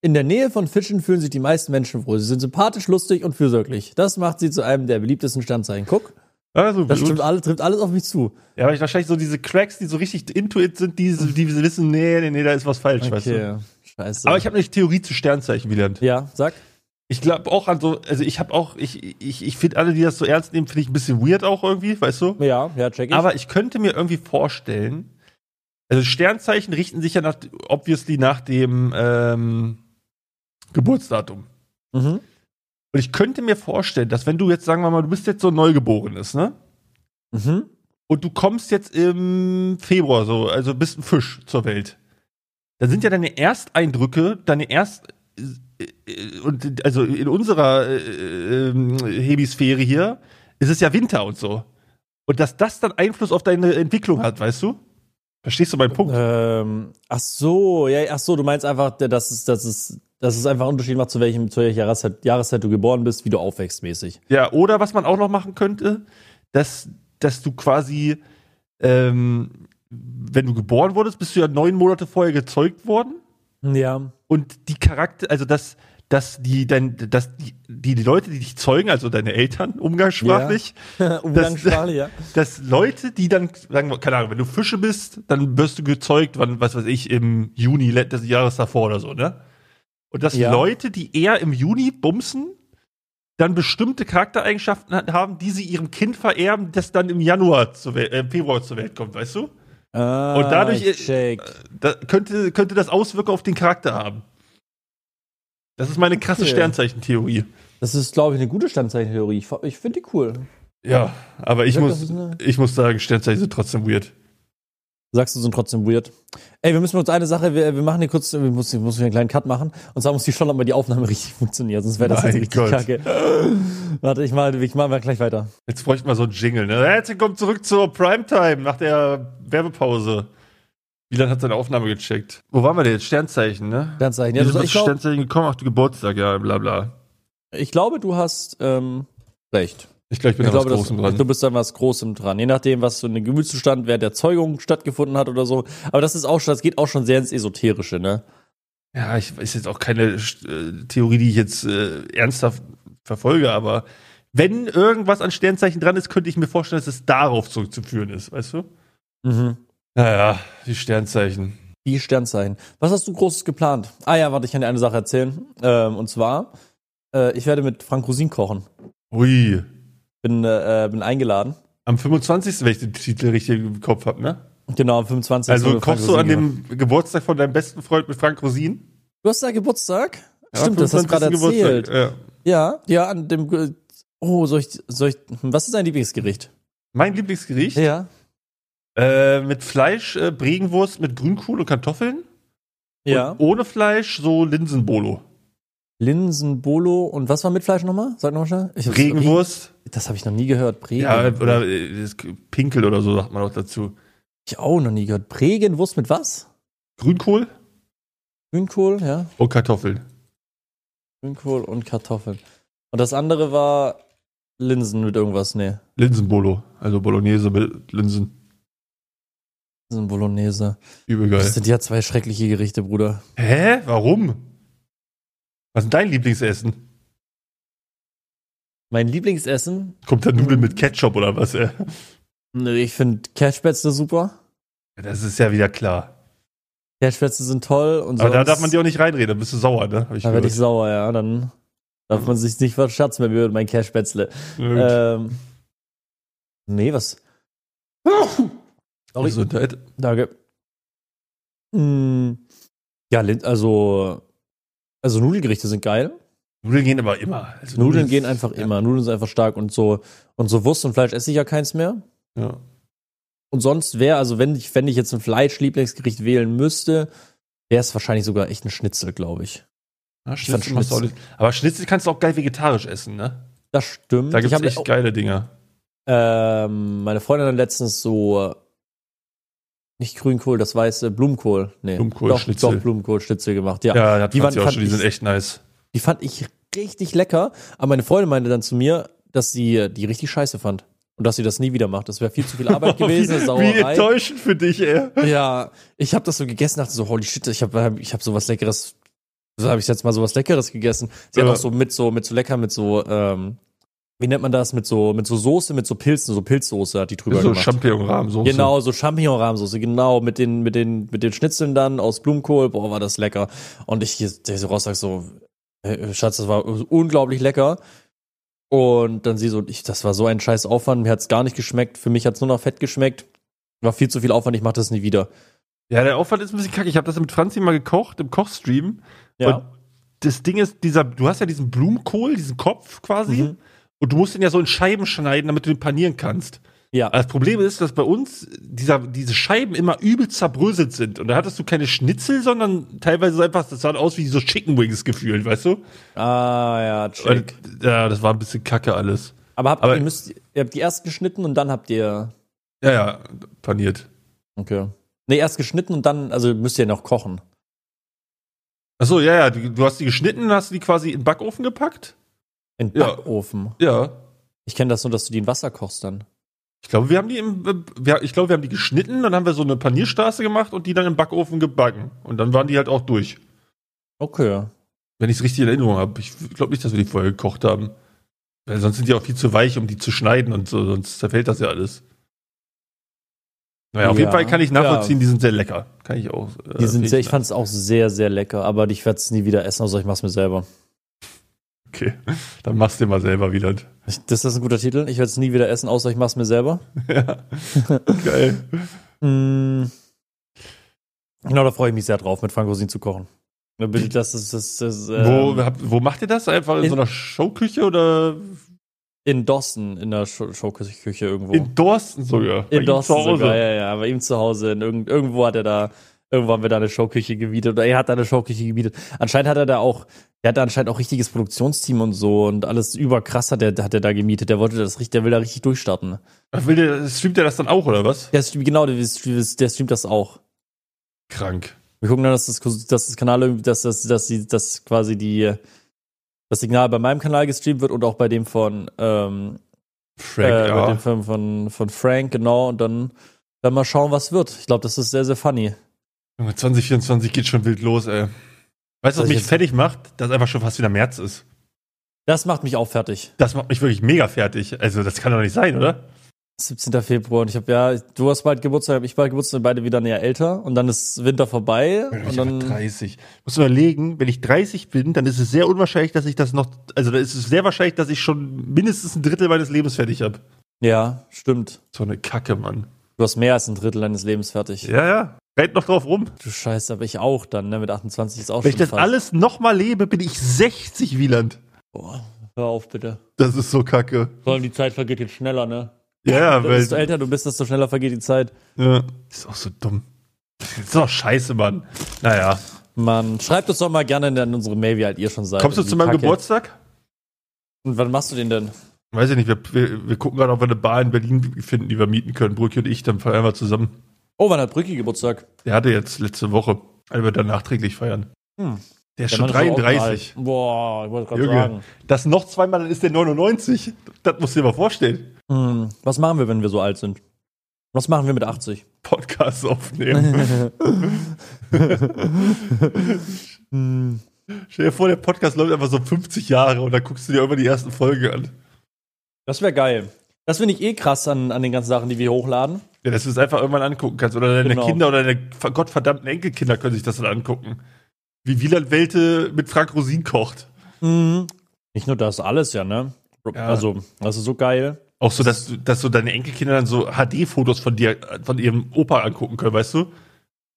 In der Nähe von Fischen fühlen sich die meisten Menschen wohl. Sie sind sympathisch, lustig und fürsorglich. Das macht sie zu einem der beliebtesten Sternzeichen. Guck, Also, das stimmt alles, trifft alles auf mich zu. Ja, aber ich wahrscheinlich so diese Cracks, die so richtig into it sind, die, die wissen, nee, nee, nee, da ist was falsch, weißt du? Okay, scheiße. Aber ich habe eine Theorie zu Sternzeichen gelernt. ja, sag. Ich glaube auch an so, also ich habe auch, ich, ich, ich finde alle, die das so ernst nehmen, finde ich ein bisschen weird auch irgendwie, weißt du? Ja, ja, check ich. Aber ich könnte mir irgendwie vorstellen, also Sternzeichen richten sich ja nach, obviously nach dem ähm, Geburtsdatum. mhm. Und ich könnte mir vorstellen, dass wenn du jetzt, sagen wir mal, du bist jetzt so Neugeborenes, ne? Mhm. Und du kommst jetzt im Februar so, also bist ein Fisch zur Welt. Dann sind ja deine Ersteindrücke, deine Erst äh, und also in unserer äh, ähm, Hemisphäre hier ist es ja Winter und so. Und dass das dann Einfluss auf deine Entwicklung hat, weißt du? Verstehst du meinen Punkt? Ähm, ach so, ja, ach so, du meinst einfach, dass es, dass es, dass es einfach einen Unterschied macht, zu welchem, zu welcher Jahreszeit, Jahreszeit du geboren bist, wie du aufwächst mäßig. Ja, oder was man auch noch machen könnte, dass, dass du quasi, ähm, wenn du geboren wurdest, bist du ja neun Monate vorher gezeugt worden. Ja. und die Charakter, also dass, dass die, dein, dass die, die, die Leute, die dich zeugen, also deine Eltern, umgangssprachlich, Umgangssprachlich, ja. dass Leute, die dann, sagen keine Ahnung, wenn du Fische bist, dann wirst du gezeugt, wann, was weiß ich, im Juni des Jahres davor oder so, ne? Und dass Ja. Leute, die eher im Juni bumsen, dann bestimmte Charaktereigenschaften ha- haben, die sie ihrem Kind vererben, das dann im Januar zur Welt, äh, im Februar zur Welt kommt, weißt du? Ah, Und dadurch- ich check. Da könnte, könnte das Auswirkungen auf den Charakter haben. Das ist meine krasse Okay. Sternzeichentheorie. Das ist, glaube ich, eine gute Sternzeichentheorie. Ich, ich finde die cool. Ja, aber ich sag, muss, ich muss sagen, Sternzeichen sind trotzdem weird. Sagst du, sind trotzdem weird. Ey, wir müssen uns eine Sache, wir, wir machen hier kurz, wir müssen, wir müssen hier einen kleinen Cut machen. Und zwar muss die schon, ob mal die Aufnahme richtig funktioniert, sonst wäre das jetzt richtig Gott. kacke. Warte, ich mal, ich mal gleich weiter. Jetzt bräuchte man so einen Jingle. Ne? Herzlich willkommen zurück zur Primetime nach der Werbepause. Wieland hat seine Aufnahme gecheckt. Wo waren wir denn jetzt? Sternzeichen, ne? Sternzeichen. Ja, du bist glaub, Sternzeichen gekommen, ach du Geburtstag, ja, bla bla. ich glaube, du hast ähm, recht. Ich glaube, ich bin Ich da glaube, was das, Großem dran. du bist dann was Großem dran. Je nachdem, was so ein Gemütszustand während der Zeugung stattgefunden hat oder so. Aber das ist auch schon, das geht auch schon sehr ins Esoterische, ne? Ja, ich ist jetzt auch keine äh, Theorie, die ich jetzt äh, ernsthaft verfolge, aber wenn irgendwas an Sternzeichen dran ist, könnte ich mir vorstellen, dass es darauf zurückzuführen ist, weißt du? Mhm. Naja, die Sternzeichen. Die Sternzeichen. Was hast du Großes geplant? Ah ja, warte, ich kann dir eine Sache erzählen. Ähm, und zwar, äh, ich werde mit Frank Rosin kochen. Ui. Bin, äh, bin eingeladen. Am 25. wenn ich den Titel richtig im Kopf habe, ne? Genau, am 25. Also kochst du an dem Geburtstag von deinem besten Freund mit Frank Rosin? Du hast da Geburtstag? Ja, Stimmt, das hast du gerade 25. erzählt. Geburtstag, Ja. Ja, ja, an dem. Oh, soll ich, soll ich. Was ist dein Lieblingsgericht? Mein Lieblingsgericht? Ja. Äh, mit Fleisch, äh, Bregenwurst mit Grünkohl und Kartoffeln. Ja. Und ohne Fleisch so Linsenbolo. Linsenbolo und was war mit Fleisch nochmal? Sag nochmal schnell. Ich hab's- Bregenwurst. Das habe ich noch nie gehört. Pregen. Ja, oder äh, das Pinkel oder so sagt man auch dazu. ich auch noch nie gehört. Bregenwurst mit was? Grünkohl Grünkohl, ja. und Kartoffeln. Grünkohl und Kartoffeln. Und das andere war Linsen mit irgendwas. Nee. Linsenbolo. Also Bolognese mit Linsen. Linsen Bolognese. Übel Das geil. sind ja zwei schreckliche Gerichte, Bruder. Hä? Warum? Was ist denn dein Lieblingsessen? Mein Lieblingsessen? Kommt da Nudeln mit Ketchup oder was? Ey? Nee, ich finde Cashspätzle super. Das ist ja wieder klar. Cashspätzle sind toll. Und Aber da darf man dir auch nicht reinreden, da bist du sauer, ne? Da werde ich sauer, ja. Dann darf man sich nicht verscherzen mir mit meinem Cashspätzle. Äh, Ähm, nee, was? Sorry. Gesundheit. Danke. Mm, ja, also Also Nudelgerichte sind geil. Nudeln gehen aber immer. Also Nudeln gehen einfach immer. Nudeln sind einfach stark und so und so Wurst und Fleisch esse ich ja keins mehr. Ja. Und sonst wäre, also wenn ich, wenn ich jetzt ein Fleisch-Lieblingsgericht wählen müsste, wäre es wahrscheinlich sogar echt ein Schnitzel, glaube ich. Ja, Ich Schnitzel auch Schnitzel- nicht. Aber Schnitzel kannst du auch geil vegetarisch essen, ne? Das stimmt. Da ich hab- echt geile Dinger. Ähm, meine Freundin hat letztens so nicht Grünkohl, das weiße Blumenkohl. Nee, Blumenkohl, doch, Schnitzel. Doch, Blumenkohl-Schnitzel gemacht, ja. Ja, die waren- auch schon, die sind echt nice. Die fand ich richtig lecker, aber meine Freundin meinte dann zu mir, dass sie die richtig scheiße fand. Und dass sie das nie wieder macht. Das wäre viel zu viel Arbeit gewesen, eine wie, wie Sauerei. enttäuschend für dich, ey. Ja, ich habe das so gegessen, dachte so, holy shit, ich habe ich hab sowas Leckeres, so habe ich jetzt mal sowas Leckeres gegessen. Sie Ja. hat auch so mit so, mit so lecker, mit so, ähm, wie nennt man das, mit so, mit so Soße, mit so Pilzen, so Pilzsoße hat die drüber So gemacht. Champignon-Rahmensoße. Genau, so Champignon-Rahmsoße, genau, mit den, mit den, mit den Schnitzeln dann aus Blumenkohl, boah, war das lecker. Und ich, der so raus sag so, äh, Schatz, das war unglaublich lecker. Und dann sie so, ich, das war so ein scheiß Aufwand, mir hat's gar nicht geschmeckt, für mich hat's nur noch Fett geschmeckt. War viel zu viel Aufwand, ich mach das nie wieder. Ja, der Aufwand ist ein bisschen kacke. Ich habe das mit Franzi mal gekocht im Kochstream. Ja. Und das Ding ist, dieser, du hast ja diesen Blumenkohl, diesen Kopf quasi. Mhm. Und du musst den ja so in Scheiben schneiden, damit du den panieren kannst. Ja. Das Problem ist, dass bei uns dieser, diese Scheiben immer übel zerbröselt sind. Und da hattest du keine Schnitzel, sondern teilweise so einfach, das sah aus wie so Chicken Wings gefühlt, weißt du? Ah, ja, check. Und, ja, das war ein bisschen kacke alles. Aber habt aber- ihr müsst, ihr habt die erst geschnitten und dann habt ihr, Ja, ja, paniert. okay. Nee, erst geschnitten und dann, also müsst ihr noch kochen. Achso, ja, ja, du, du hast die geschnitten, hast die quasi in den Backofen gepackt? In Ja. Backofen. Ja. Ich kenne das nur, dass du die in Wasser kochst dann. Ich glaube, wir haben die im, ich glaube, wir haben die geschnitten, dann haben wir so eine Panierstraße gemacht und die dann im Backofen gebacken. Und dann waren die halt auch durch. Okay. Wenn ich es richtig in Erinnerung habe. Ich glaube nicht, dass wir die vorher gekocht haben. Weil sonst sind die auch viel zu weich, um die zu schneiden und so, sonst zerfällt das ja alles. Naja, auf Ja, jeden Fall kann ich nachvollziehen, ja. die sind sehr lecker. Kann ich auch. äh, Die sind sehr, ich fand es auch sehr, sehr lecker, aber ich werde es nie wieder essen, außer ich mach's mir selber. Okay, dann machst du dir mal selber wieder. Ich, das ist ein guter Titel. Ich werde es nie wieder essen, außer ich mach's mir selber. ja. Geil. Mm. Genau, da freue ich mich sehr drauf, mit Frank Rosin zu kochen. Das ist, das, das, Wo, ähm, wo macht ihr das? Einfach in, in- so einer Showküche oder in Dawson, in der Show- Showküche irgendwo. in Dorsten sogar? In Dawson Hause? sogar, ja, ja, bei ihm zu Hause. In irgend, irgendwo hat er da, irgendwo haben wir da eine Showküche gemietet oder er hat da eine Showküche gemietet. Anscheinend hat er da auch, der hat da anscheinend auch richtiges Produktionsteam und so und alles überkrass hat er, hat er da gemietet. Der wollte das richtig, der will da richtig durchstarten. Will der, streamt der das dann auch, oder was? Der streamt, genau, der, der streamt das auch. Krank. Wir gucken dann, dass das, dass das Kanal irgendwie, dass das, dass die, dass quasi die, das Signal bei meinem Kanal gestreamt wird und auch bei dem von, ähm, Frank, äh, ja. dem Film von, von Frank, genau, und dann, dann mal schauen, was wird. Ich glaube, das ist sehr, sehr funny. Junge, 2024 geht schon wild los, ey. Weißt du, was mich fertig macht? Dass einfach schon fast wieder März ist. Das macht mich auch fertig. Das macht mich wirklich mega fertig. Also, das kann doch nicht sein, oder? 17. Februar und ich habe ja, du hast bald Geburtstag, ich bald Geburtstag, beide wieder näher älter und dann ist Winter vorbei Ich und bin dann 30. Muss überlegen, wenn ich 30 bin, dann ist es sehr unwahrscheinlich, dass ich das noch, also da ist es sehr wahrscheinlich, dass ich schon mindestens ein Drittel meines Lebens fertig habe. ja, stimmt. So eine Kacke, Mann. Du hast mehr als ein Drittel deines Lebens fertig. Ja, ja. Rennt noch drauf rum. Du Scheiße, aber ich auch dann, ne, mit 28 ist auch Wenn ich schon das fast. alles nochmal lebe, bin ich 60 Wieland. Boah, hör auf bitte. Das ist so kacke. Vor allem die Zeit vergeht jetzt schneller, ne? Ja, ja, weil. Desto älter du bist, desto schneller vergeht die Zeit. Ja. Ist auch so dumm. Das ist doch scheiße, Mann. Naja. Mann, schreibt uns doch mal gerne in unsere Mail, wie alt ihr schon seid. Kommst du zu meinem kacke- Geburtstag? Und wann machst du den denn? Weiß ich nicht, wir, wir, wir gucken gerade, ob wir eine Bar in Berlin finden, die wir mieten können. Brücke und ich, dann feiern wir zusammen. Oh, wann hat Brücki Geburtstag? Der hatte jetzt letzte Woche. Er wird dann nachträglich feiern. Hm. Der ist Der schon Mann ist auch 33. alt. Boah, ich wollte gerade sagen. Das noch zweimal, dann ist der 99. Das musst du dir mal vorstellen. Hm, was machen wir, wenn wir so alt sind? Was machen wir mit 80? Podcast aufnehmen. Hm. Stell dir vor, der Podcast läuft einfach so 50 Jahre und dann guckst du dir immer die ersten Folgen an. Das wäre geil. Das finde ich eh krass an, an den ganzen Sachen, die wir hochladen. Ja, dass du es einfach irgendwann angucken kannst. Oder deine Genau. Kinder oder deine gottverdammten Enkelkinder können sich das dann angucken. Wie Wieland Welte mit Frank Rosin kocht. Mhm. Nicht nur das, alles ja, ne? Ja. Also, das ist so geil. Auch so, dass, du- dass so deine Enkelkinder dann so HD-Fotos von dir, von ihrem Opa angucken können, weißt du?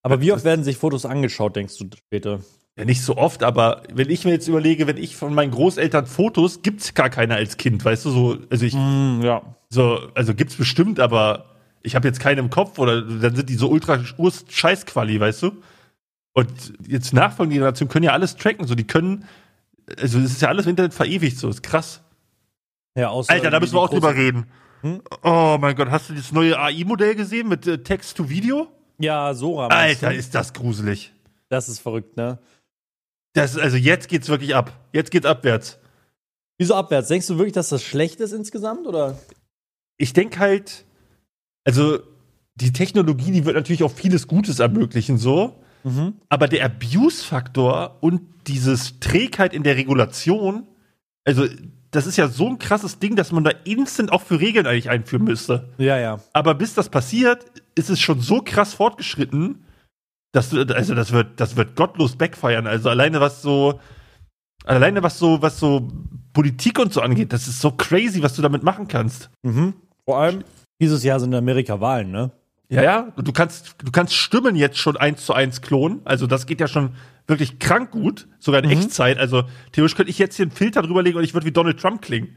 Aber wie oft werden sich Fotos angeschaut, denkst du später? Ja, nicht so oft, aber wenn ich mir jetzt überlege, wenn ich von meinen Großeltern Fotos, gibt's gar keine als Kind, weißt du, so, also ich, Mm, ja. so, also gibt's bestimmt, aber ich habe jetzt keinen im Kopf oder dann sind die so ultra Scheißquali, weißt du? Und jetzt nachfolgende Generationen können ja alles tracken, so, die können, also es ist ja alles im Internet verewigt, so, ist krass. Ja, Alter, da müssen wir auch drüber reden. Hm? Oh mein Gott, hast du das neue AI-Modell gesehen mit äh, Text-to-Video? Ja, Sora. Alter, du? ist das gruselig. Das ist verrückt, ne? Das, also jetzt geht's wirklich ab. Jetzt geht's abwärts. Wieso abwärts? Denkst du wirklich, dass das schlecht ist insgesamt, oder? Ich denke halt, also die Technologie, die wird natürlich auch vieles Gutes ermöglichen, so. Mhm. Aber der Abuse-Faktor und dieses Trägheit in der Regulation, also das ist ja so ein krasses Ding, dass man da instant auch für Regeln eigentlich einführen müsste. Ja, ja. Aber bis das passiert, ist es schon so krass fortgeschritten, dass du, also das wird, das wird gottlos backfeiern. Also alleine was so, alleine was so, was so Politik und so angeht, das ist so crazy, was du damit machen kannst. Mhm. Vor allem, dieses Jahr sind in Amerika Wahlen, ne? Ja, ja. Du kannst, du kannst Stimmen jetzt schon eins zu eins klonen. Also das geht ja schon wirklich krank gut, sogar in Mhm. Echtzeit. Also theoretisch könnte ich jetzt hier einen Filter drüber legen und ich würde wie Donald Trump klingen.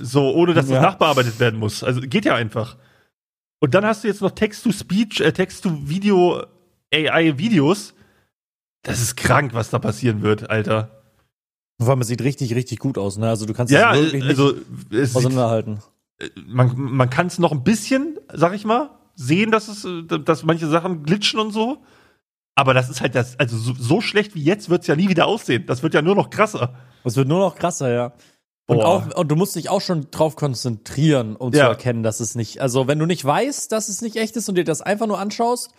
So, ohne dass Mhm. Ja. das nachbearbeitet werden muss. Also geht ja einfach. Und dann hast du jetzt noch Text-to-Speech, äh, Text-to-Video, AI-Videos. Das ist krank, was da passieren wird, Alter. Vor allem, es sieht richtig, richtig gut aus, ne? Also du kannst Ja, das wirklich nicht also sieht, auseinanderhalten. Man, man kann es noch ein bisschen, sag ich mal, sehen, dass es, äh, dass manche Sachen glitschen und so. Aber das ist halt das, also so, so schlecht wie jetzt wird es ja nie wieder aussehen. Das wird ja nur noch krasser. Es wird nur noch krasser, ja. Und, Boah. auch, und du musst dich auch schon drauf konzentrieren, um zu Ja. erkennen, dass es nicht, also wenn du nicht weißt, dass es nicht echt ist und dir das einfach nur anschaust,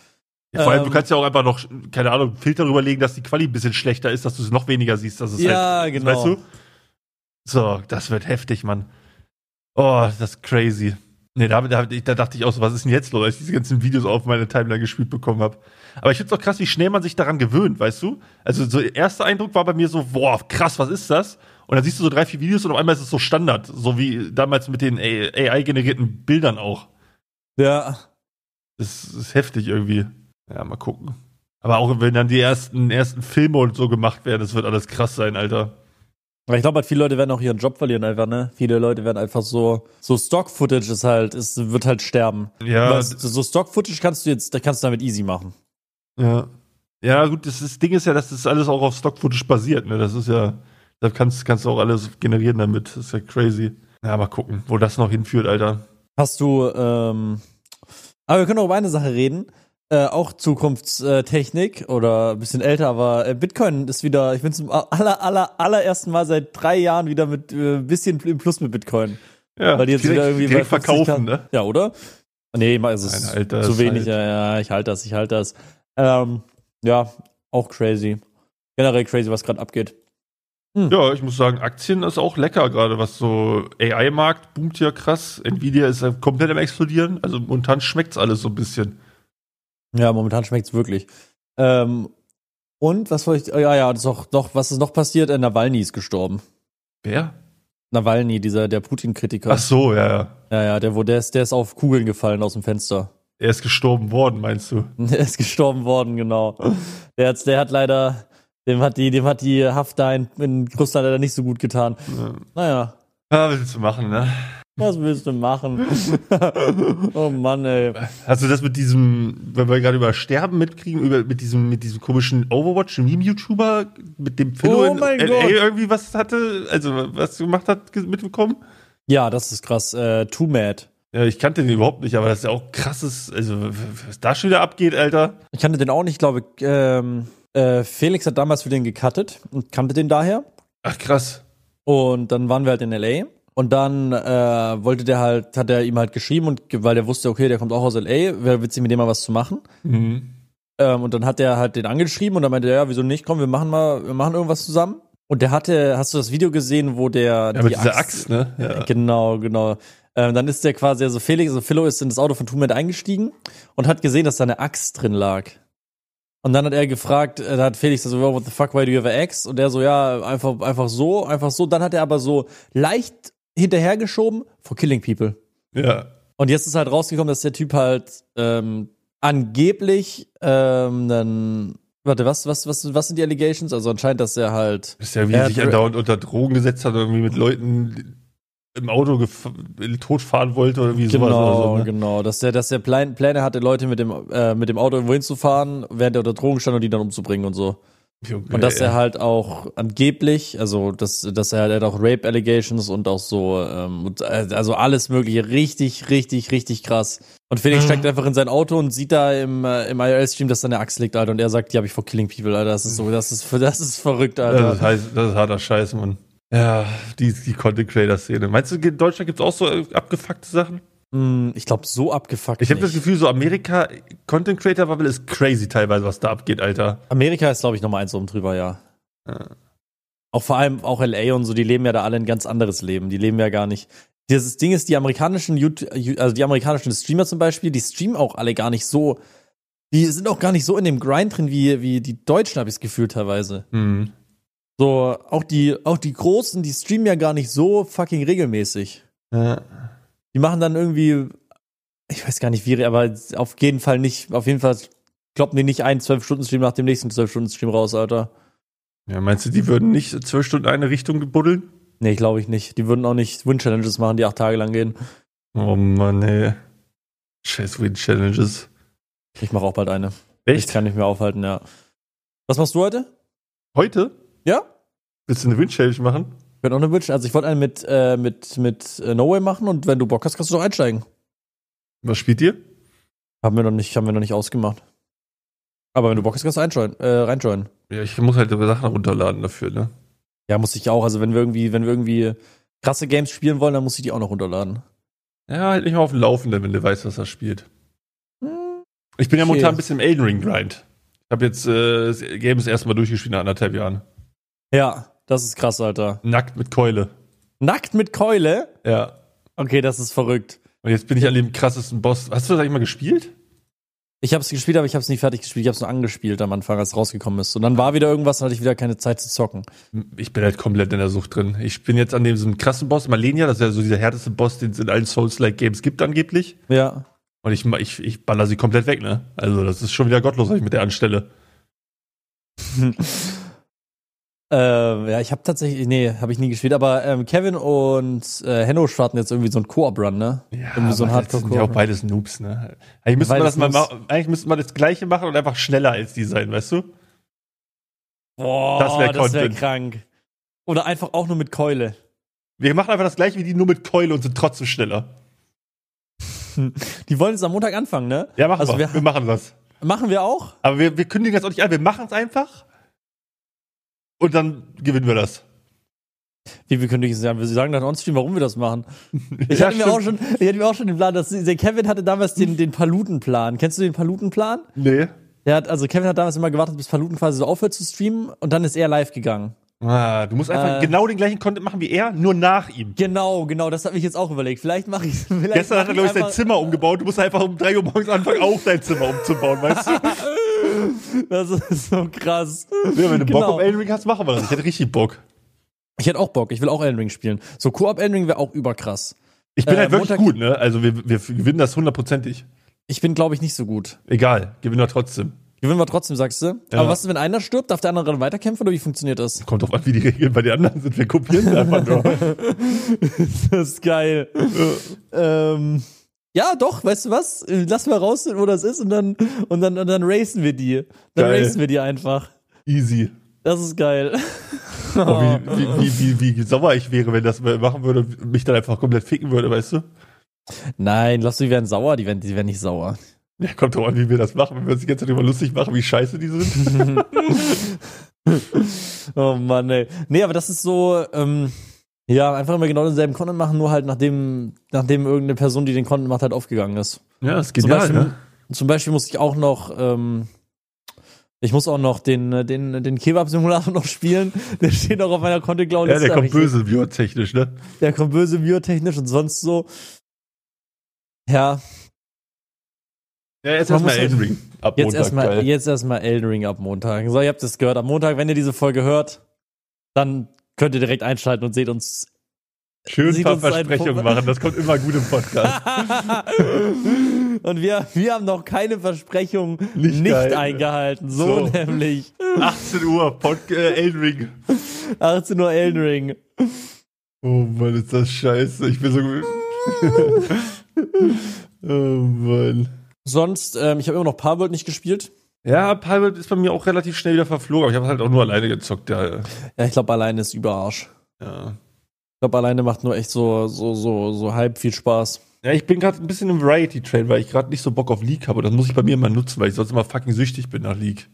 Ja, vor allem, Ähm. du kannst ja auch einfach noch, keine Ahnung, Filter rüberlegen, dass die Quali ein bisschen schlechter ist, dass du es noch weniger siehst. Dass es Ja, halt, genau. Weißt du? So, das wird heftig, Mann. Oh, das ist crazy. Nee, da, da, da dachte ich auch so, was ist denn jetzt los, als ich diese ganzen Videos auf meine Timeline gespielt bekommen habe. Aber ich finde es auch krass, wie schnell man sich daran gewöhnt, weißt du? Also, so der erste Eindruck war bei mir so, boah, krass, was ist das? Und dann siehst du so drei, vier Videos und auf einmal ist es so Standard. So wie damals mit den AI-generierten Bildern auch. ja, Das ist heftig irgendwie. Ja, mal gucken. Aber auch wenn dann die ersten, ersten Filme und so gemacht werden, das wird alles krass sein, Alter. Aber ich glaube halt, viele Leute werden auch ihren Job verlieren einfach, ne? Viele Leute werden einfach so, so Stock-Footage ist halt, ist, wird halt sterben. Ja, Was, so Stock-Footage kannst du jetzt, da kannst du damit easy machen. ja. Ja, gut, das, das Ding ist ja, dass das alles auch auf Stock-Footage basiert, ne? Das ist ja, da kannst, kannst du auch alles generieren damit. Das ist ja crazy. Ja, mal gucken, wo das noch hinführt, Alter. Hast du, ähm, aber wir können auch über eine Sache reden. Äh, auch Zukunftstechnik oder ein bisschen älter, aber äh, Bitcoin ist wieder, ich bin zum aller, aller, allerersten Mal seit drei Jahren wieder mit äh, ein bisschen im Plus mit Bitcoin. Ja, Weil die jetzt direkt, wieder irgendwie direkt bei 50 verkaufen, K- ne? Ja, oder? Nee, es ist Alter, zu wenig. halt- Ja, ich halte das, ich halte das. Ähm, ja, auch crazy. Generell crazy, was gerade abgeht. Ja, ich muss sagen, Aktien ist auch lecker gerade, was so AI-Markt boomt ja krass. Nvidia ist komplett am explodieren. Also momentan schmeckt's alles so ein bisschen. Ja, momentan schmeckt's wirklich. Ähm, und was wollte ich, oh, ja, ja, das ist auch noch, was ist noch passiert? Äh, Nawalny ist gestorben. Wer? Nawalny, dieser, der Putin-Kritiker. Ach so, ja, ja. Ja, ja, der, wo, der ist, der ist auf Kugeln gefallen aus dem Fenster. Er ist gestorben worden, meinst du? Der ist gestorben worden, genau. Der hat, der hat leider, dem hat die, dem hat die Haft da in, in Russland leider nicht so gut getan. Ja, Naja, ja was willst du machen, ne? Was willst du machen? oh Mann, ey. Hast du das mit diesem, wenn wir gerade über Sterben mitkriegen, über, mit diesem, mit diesem komischen Overwatch-Meme-YouTuber, mit dem Philo Oh in mein LA Gott. irgendwie was hatte, also was gemacht hat, mitbekommen? Ja, das ist krass. Äh, Too Mad. Ja, ich kannte den überhaupt nicht, aber das ist ja auch krasses, also was da schon wieder abgeht, Alter. Ich kannte den auch nicht, glaube ich. Ähm, äh, Felix hat damals für den gecuttet und kannte den daher. Ach krass. Und dann waren wir halt in LA. Und dann äh, wollte der halt, hat er ihm halt geschrieben und weil der wusste, okay, der kommt auch aus LA, wäre witzig, mit dem mal was zu machen. Mhm. Ähm, und dann hat er halt den angeschrieben und dann meinte er, ja, wieso nicht? Komm, wir machen mal, wir machen irgendwas zusammen. Und der hatte, hast du das Video gesehen, wo der Ja, mit dieser Axt, ne? Ja. Genau, genau. Ähm, dann ist der quasi, also Felix, also Philo ist in das Auto von Tumet eingestiegen und hat gesehen, dass da eine Axt drin lag. Und dann hat er gefragt, äh, da hat Felix so, "Well, what the fuck, why do you have an axe? Und der so, ja, einfach, einfach so, einfach so. Dann hat er aber so leicht hinterhergeschoben, for killing people. ja. Und jetzt ist halt rausgekommen, dass der Typ halt ähm, angeblich ähm, einen Warte, was, was, was, was sind die Allegations? Also anscheinend, dass er halt. Das ist ja, wie Er er sich andauernd unter Drogen gesetzt hat, irgendwie mit Leuten im Auto totfahren wollte oder wie sowas. Genau, Oder so, ne? genau. Dass der, dass Plan, Pläne hatte, Leute mit dem, äh, mit dem Auto irgendwo hinzufahren, während er unter Drogen stand und die dann umzubringen und so. Junge, Und dass er halt auch angeblich, also dass, dass er halt auch Rape Allegations und auch so, ähm, äh, also alles mögliche, richtig, richtig, richtig krass. Und Felix Mhm. steigt einfach in sein Auto und sieht da im, äh, im IRL-Stream, dass da eine Axt liegt, Alter, und er sagt, die habe ich vor Killing People, Alter. Das ist so, das ist, das ist verrückt, Alter. Das ist, heiß, das ist harter Scheiß, Mann. Ja, die, die Content Creator Szene. Meinst du, in Deutschland gibt es auch so abgefuckte Sachen? Hm, ich glaube, so abgefuckt. Ich habe das. Gefühl, so Amerika Content Creator Bubble ist crazy teilweise, was da abgeht, Alter. Amerika ist, glaube ich, nochmal eins oben drüber, ja. Ja. Auch vor allem auch LA und so, die leben ja da alle ein ganz anderes Leben. Die leben ja gar nicht. Dieses Ding ist, die amerikanischen YouTube, also die amerikanischen Streamer zum Beispiel, die streamen auch alle gar nicht so. Die sind auch gar nicht so in dem Grind drin wie, wie die Deutschen, habe ich das Gefühl teilweise. Hm. So, auch die, auch die Großen, die streamen ja gar nicht so fucking regelmäßig. Ja. Die machen dann irgendwie, ich weiß gar nicht wie, aber auf jeden Fall nicht, auf jeden Fall kloppen die nicht einen 12-Stunden-Stream nach dem nächsten 12-Stunden-Stream raus, Alter. ja, meinst du, die würden nicht zwölf Stunden eine Richtung gebuddeln? Nee, glaube ich nicht. Die würden auch nicht Win-Challenges machen, die acht Tage lang gehen. Oh Mann, ey. Scheiß Win Challenges. Ich mache auch bald eine. Ich Echt? kann nicht mehr aufhalten, ja. Was machst du heute? Heute? Ja? Willst du eine Win Challenge machen? Ich werde auch eine Witch. Also ich wollte eine mit, äh, mit, mit äh, No Way machen und wenn du Bock hast, kannst du doch einsteigen. Was spielt ihr? Haben wir noch nicht, haben wir noch nicht ausgemacht. Aber wenn du Bock hast, kannst du einjoinen, äh, reinjoinen. Ja, ich muss halt Sachen runterladen dafür, ne? Ja, muss ich auch. Also wenn wir irgendwie, wenn wir irgendwie krasse Games spielen wollen, dann muss ich die auch noch runterladen. Ja, halt nicht mal auf dem Laufenden, wenn du weißt, was er spielt. Hm. Ich bin ja momentan ein bisschen im Elden Ring Grind. Ich habe jetzt äh, das Game das erste Mal durchgespielt nach anderthalb Jahren. Ja, das ist krass, Alter. Nackt mit Keule. Nackt mit Keule? Ja. Okay, das ist verrückt. Und jetzt bin ich an dem krassesten Boss. Hast du das eigentlich mal gespielt? Ich habe es gespielt, aber ich habe es nie fertig gespielt. Ich habe es nur angespielt am Anfang, als es rausgekommen ist. Und dann war wieder irgendwas, dann hatte ich wieder keine Zeit zu zocken. Ich bin halt komplett in der Sucht drin. Ich bin jetzt an diesem krassen Boss, Malenia, das ist ja so dieser härteste Boss, den es in allen Souls-like-Games gibt angeblich. Ja. Und ich, ich, ich baller sie komplett weg, ne? Also das ist schon wieder gottlos, was ich mit der anstelle. äh, ja, ich habe tatsächlich, nee, habe ich nie gespielt. Aber ähm, Kevin und äh, Henno starten jetzt irgendwie so einen Koop-Run, ne? Ja, Irgendwie so ein das sind ja auch beides Noobs, ne? Eigentlich müsste man das mal eigentlich müsste man das gleiche machen und einfach schneller als die sein, weißt du? Boah, Das wär das wäre Content. krank. Oder einfach auch nur mit Keule. Wir machen einfach das gleiche wie die nur mit Keule und sind trotzdem schneller. Die wollen jetzt am Montag anfangen, ne? Ja, machen Also wir. wir- Wir machen das. Machen wir auch? Aber wir, wir kündigen das auch nicht an, wir machen es einfach. Und dann gewinnen wir das. Wie wir kündigen es an? Wir sagen dann on-stream, warum wir das machen. Ich, Ja, hatte mir stimmt. auch schon, ich hatte mir auch schon den Plan, dass der Kevin hatte damals den, den Palutenplan. Kennst du den Palutenplan? Nee. Der hat, also Kevin hat damals immer gewartet, bis Paluten quasi so aufhört zu streamen und dann ist er live gegangen. Ah, du musst einfach Äh. genau den gleichen Content machen wie er, nur nach ihm. Genau, genau, das habe ich jetzt auch überlegt. Vielleicht mache ich Gestern hat er, glaube ich, sein Zimmer umgebaut. Du musst einfach um 3 Uhr morgens anfangen, auch dein Zimmer umzubauen, weißt du? Das ist so krass. Ja, wenn du Bock Genau. auf Elden Ring hast, machen wir das. Ich hätte richtig Bock. Ich hätte auch Bock, ich will auch Elden Ring spielen. So Koop Elden Ring wäre auch überkrass. Ich bin Äh, halt wirklich Montag- gut, ne? Also wir, wir gewinnen das hundertprozentig. Ich bin, glaube ich, nicht so gut. Egal, gewinnen wir trotzdem. Gewinnen wir trotzdem, sagst du? Ja. Aber was ist, wenn einer stirbt, darf der andere dann weiterkämpfen oder wie funktioniert das? Kommt drauf an, wie die Regeln bei den anderen sind. Wir kopieren sie einfach nur. das ist geil. ähm, ja, doch, weißt du was? Äh, Lass mal raus, wo das ist und dann, und dann, und dann racen wir die. Dann Geil. racen wir die einfach. Easy. Das ist geil. Oh, wie, wie, wie, wie, wie sauer ich wäre, wenn das machen würde und mich dann einfach komplett ficken würde, weißt du? Nein, lass die werden sauer, die werden, die werden nicht sauer. Ja, kommt drauf an, wie wir das machen. Wenn wir uns die ganze Zeit immer lustig machen, wie scheiße die sind. Oh Mann, ey. Nee, aber das ist so, ähm, ja, einfach immer genau denselben Content machen, nur halt nachdem, nachdem irgendeine Person, die den Content macht, halt aufgegangen ist. Ja, das ist Zum Beispiel, ne? zum Beispiel muss ich auch noch, ähm, ich muss auch noch den, äh, den, den Kebab-Simulator noch spielen. Der steht auch auf meiner content cloud Ja, der kommt böse biotechnisch, ne? Der kommt böse biotechnisch und sonst so. Ja, Ja, jetzt erstmal Elden Ring. Ab jetzt Montag, erstmal, geil. jetzt erstmal Elden Ring ab Montag. So, ihr habt es gehört. Am Montag, wenn ihr diese Folge hört, dann könnt ihr direkt einschalten und seht uns Schön paar Versprechungen machen. Das kommt immer gut im Podcast. Und wir, wir haben noch keine Versprechung nicht, Nicht gehalten. eingehalten. So, So. nämlich. 18 Uhr, Pod äh, Elden Ring. 18 Uhr Elden Ring. Oh Mann, ist das scheiße. Ich bin so. oh Mann. Sonst, ähm, ich habe immer noch Palworld nicht gespielt. Ja, Palworld ist bei mir auch relativ schnell wieder verflogen, aber ich habe halt auch nur alleine gezockt, ja. Ja, ich glaube, alleine ist Überarsch. Ja, Ich glaube, alleine macht nur echt so, so, so, so halb viel Spaß. ja ich bin gerade ein bisschen im Variety-Train, weil ich gerade nicht so Bock auf League habe. Und das muss ich bei mir mal nutzen, weil ich sonst immer fucking süchtig bin nach League.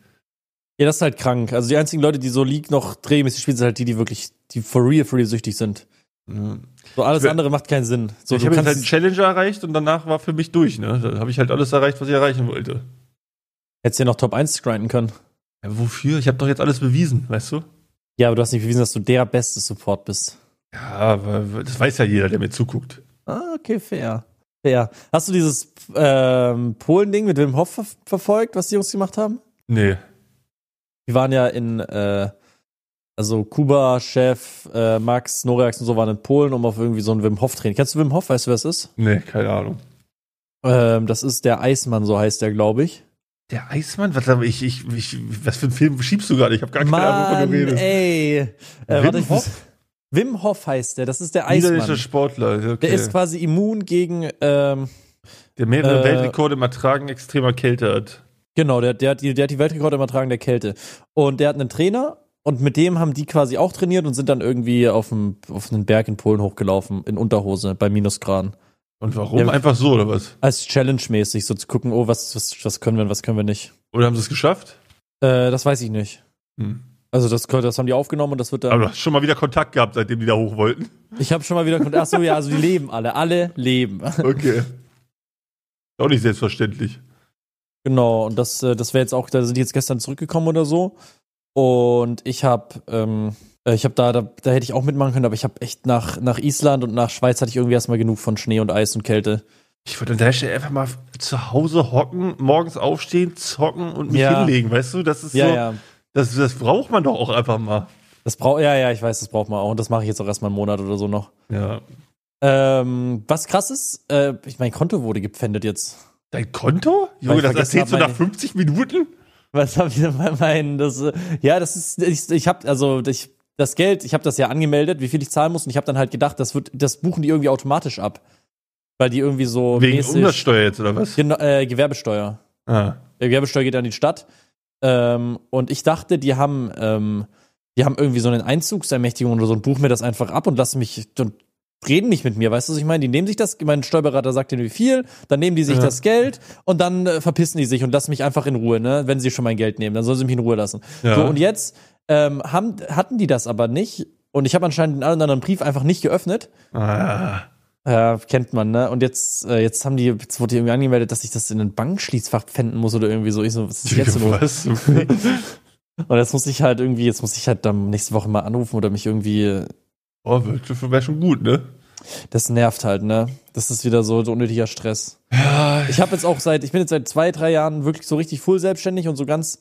Ja, das ist halt krank. Also die einzigen Leute, die so League noch regelmäßig spielen, sind halt die, die wirklich, die for real, for real süchtig sind. Ja. So alles will- andere macht keinen Sinn. So, ich habe jetzt halt einen Challenger erreicht und danach war für mich durch, ne? Da habe ich halt alles erreicht, was ich erreichen wollte. Hättest ja noch Top 1 grinden können. Ja, wofür? Ich habe doch jetzt alles bewiesen, weißt du? Ja, aber du hast nicht bewiesen, dass du der beste Support bist. Ja, aber das weiß ja jeder, der mir zuguckt. Ah, okay, fair. Fair. Hast du dieses ähm, Polen-Ding mit Wim Hof ver verfolgt, was die Jungs gemacht haben? Nee. Die waren ja in, äh, also Kuba, Chef, äh, Max, Noreax und so waren in Polen, um auf irgendwie so ein Wim Hof Training. Kennst du Wim Hof? Weißt du, wer es ist? Nee, keine Ahnung. Ähm, das ist der Eismann, so heißt der, glaube ich. Der Eismann? Was, ich, ich, ich, was für einen Film schiebst du gerade? Ich habe gar keine Ahnung, wovon Mann, du redest. ey. Äh, Wim warte, Hof? Wim Hof heißt der, das ist der Niederländischer Eismann. Sportler, okay. Der ist quasi immun gegen, ähm, der mehrere äh, Weltrekorde im Ertragen extremer Kälte hat. genau, der, der, hat die, der hat die Weltrekorde im Ertragen der Kälte. Und der hat einen Trainer und mit dem haben die quasi auch trainiert und sind dann irgendwie auf, dem, auf einen Berg in Polen hochgelaufen, in Unterhose, bei Minusgraden. Und warum? Ja. Einfach so, oder was? Als Challenge-mäßig, so zu gucken, oh, was, was, was können wir und was können wir nicht. Oder haben sie es geschafft? Äh, das weiß ich nicht. Hm. Also das, das haben die aufgenommen und das wird dann. Aber du hast schon mal wieder Kontakt gehabt, seitdem die da hoch wollten. Ich habe schon mal wieder. Ach so, ja, also die leben alle. Alle leben. Okay. Auch nicht selbstverständlich. Genau, und das, äh, das wäre jetzt auch, da sind die jetzt gestern zurückgekommen oder so. Und ich habe, ähm, äh, ich habe da, da, da hätte ich auch mitmachen können, aber ich habe echt nach, nach Island und nach Schweiz hatte ich irgendwie erstmal genug von Schnee und Eis und Kälte. Ich würde an der Stelle einfach mal zu Hause hocken, morgens aufstehen, zocken und mich Ja. hinlegen, weißt du? Das ist Ja, so, ja. Das, das braucht man doch auch einfach mal. Das braucht, ja, ja, ich weiß, das braucht man auch. Und das mache ich jetzt auch erstmal einen Monat oder so noch. Ja. Ähm, was krass ist, äh, ich, mein Konto wurde gepfändet jetzt. Dein Konto? Junge, das erzählst du hab, nach meine- 50 Minuten? Was hab ich denn bei meinen? Das, äh, ja, das ist, ich, ich habe also ich, das Geld, ich habe das ja angemeldet, wie viel ich zahlen muss, und ich habe dann halt gedacht, das wird, das buchen die irgendwie automatisch ab, weil die irgendwie so Wegen mäßig, Umsatzsteuer jetzt, oder was? Genau, äh, Gewerbesteuer. Ah. Gewerbesteuer geht an die Stadt. Ähm, und ich dachte, die haben, ähm, die haben irgendwie so eine Einzugsermächtigung oder so und buchen mir das einfach ab und lassen mich und reden nicht mit mir, weißt du, was ich meine? Die nehmen sich das, mein Steuerberater sagt denen wie viel, dann nehmen die sich Ja. das Geld und dann äh, verpissen die sich und lassen mich einfach in Ruhe, ne? Wenn sie schon mein Geld nehmen, dann sollen sie mich in Ruhe lassen. Ja. So, und jetzt ähm, haben, hatten die das aber nicht und ich habe anscheinend den einen oder anderen Brief einfach nicht geöffnet. Ah. Ja, kennt man, ne? Und jetzt, äh, jetzt haben die, jetzt wurde irgendwie angemeldet, dass ich das in ein Bankschließfach pfänden muss oder irgendwie so. Ich so, was ist jetzt los? was? Und jetzt muss ich halt irgendwie, jetzt muss ich halt dann nächste Woche mal anrufen oder mich irgendwie, oh, wäre schon gut, ne? das nervt halt, ne? Das ist wieder so, so unnötiger Stress. Ja, Ich habe jetzt auch seit, ich bin jetzt seit zwei, drei Jahren wirklich so richtig full selbstständig und so ganz,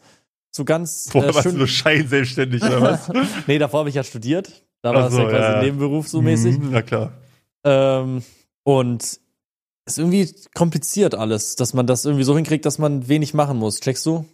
so ganz Vorher äh, warst du nur scheinselbstständig, oder was? nee, davor habe ich ja studiert. Da war es so, ja quasi ja. Nebenberuf so mäßig. Mhm, Na klar. Ähm, und ist irgendwie kompliziert alles, dass man das irgendwie so hinkriegt, dass man wenig machen muss. Checkst du?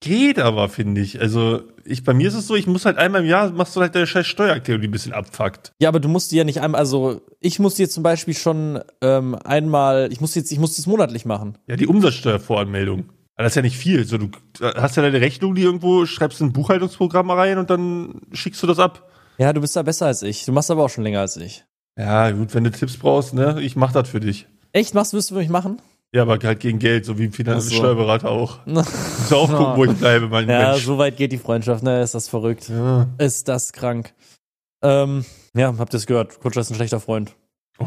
Geht aber, finde ich. Also, ich, bei mir ist es so, ich muss halt einmal im Jahr, machst du halt deine scheiß Steuererklärung, die ein bisschen abfuckt. Ja, aber du musst die ja nicht einmal, also ich musste jetzt zum Beispiel schon ähm, einmal, ich muss jetzt, ich muss das monatlich machen. Ja, die Umsatzsteuervoranmeldung. Das ist ja nicht viel. So, du hast ja deine Rechnung, die irgendwo, schreibst ein Buchhaltungsprogramm rein und dann schickst du das ab. Ja, du bist da besser als ich. Du machst aber auch schon länger als ich. Ja, gut, wenn du Tipps brauchst, ne, ich mach das für dich. Echt? Machst du, wirst du für mich machen? Ja, aber halt gegen Geld, so wie ein Finanz- Ach so. Steuerberater auch. Muss auch gucken, wo ich bleibe, mein ja, Mensch. so weit geht die Freundschaft, ne? Ist das verrückt. Ja. Ist das krank. Ähm, ja, habt ihr es gehört. Kutscher ist ein schlechter Freund.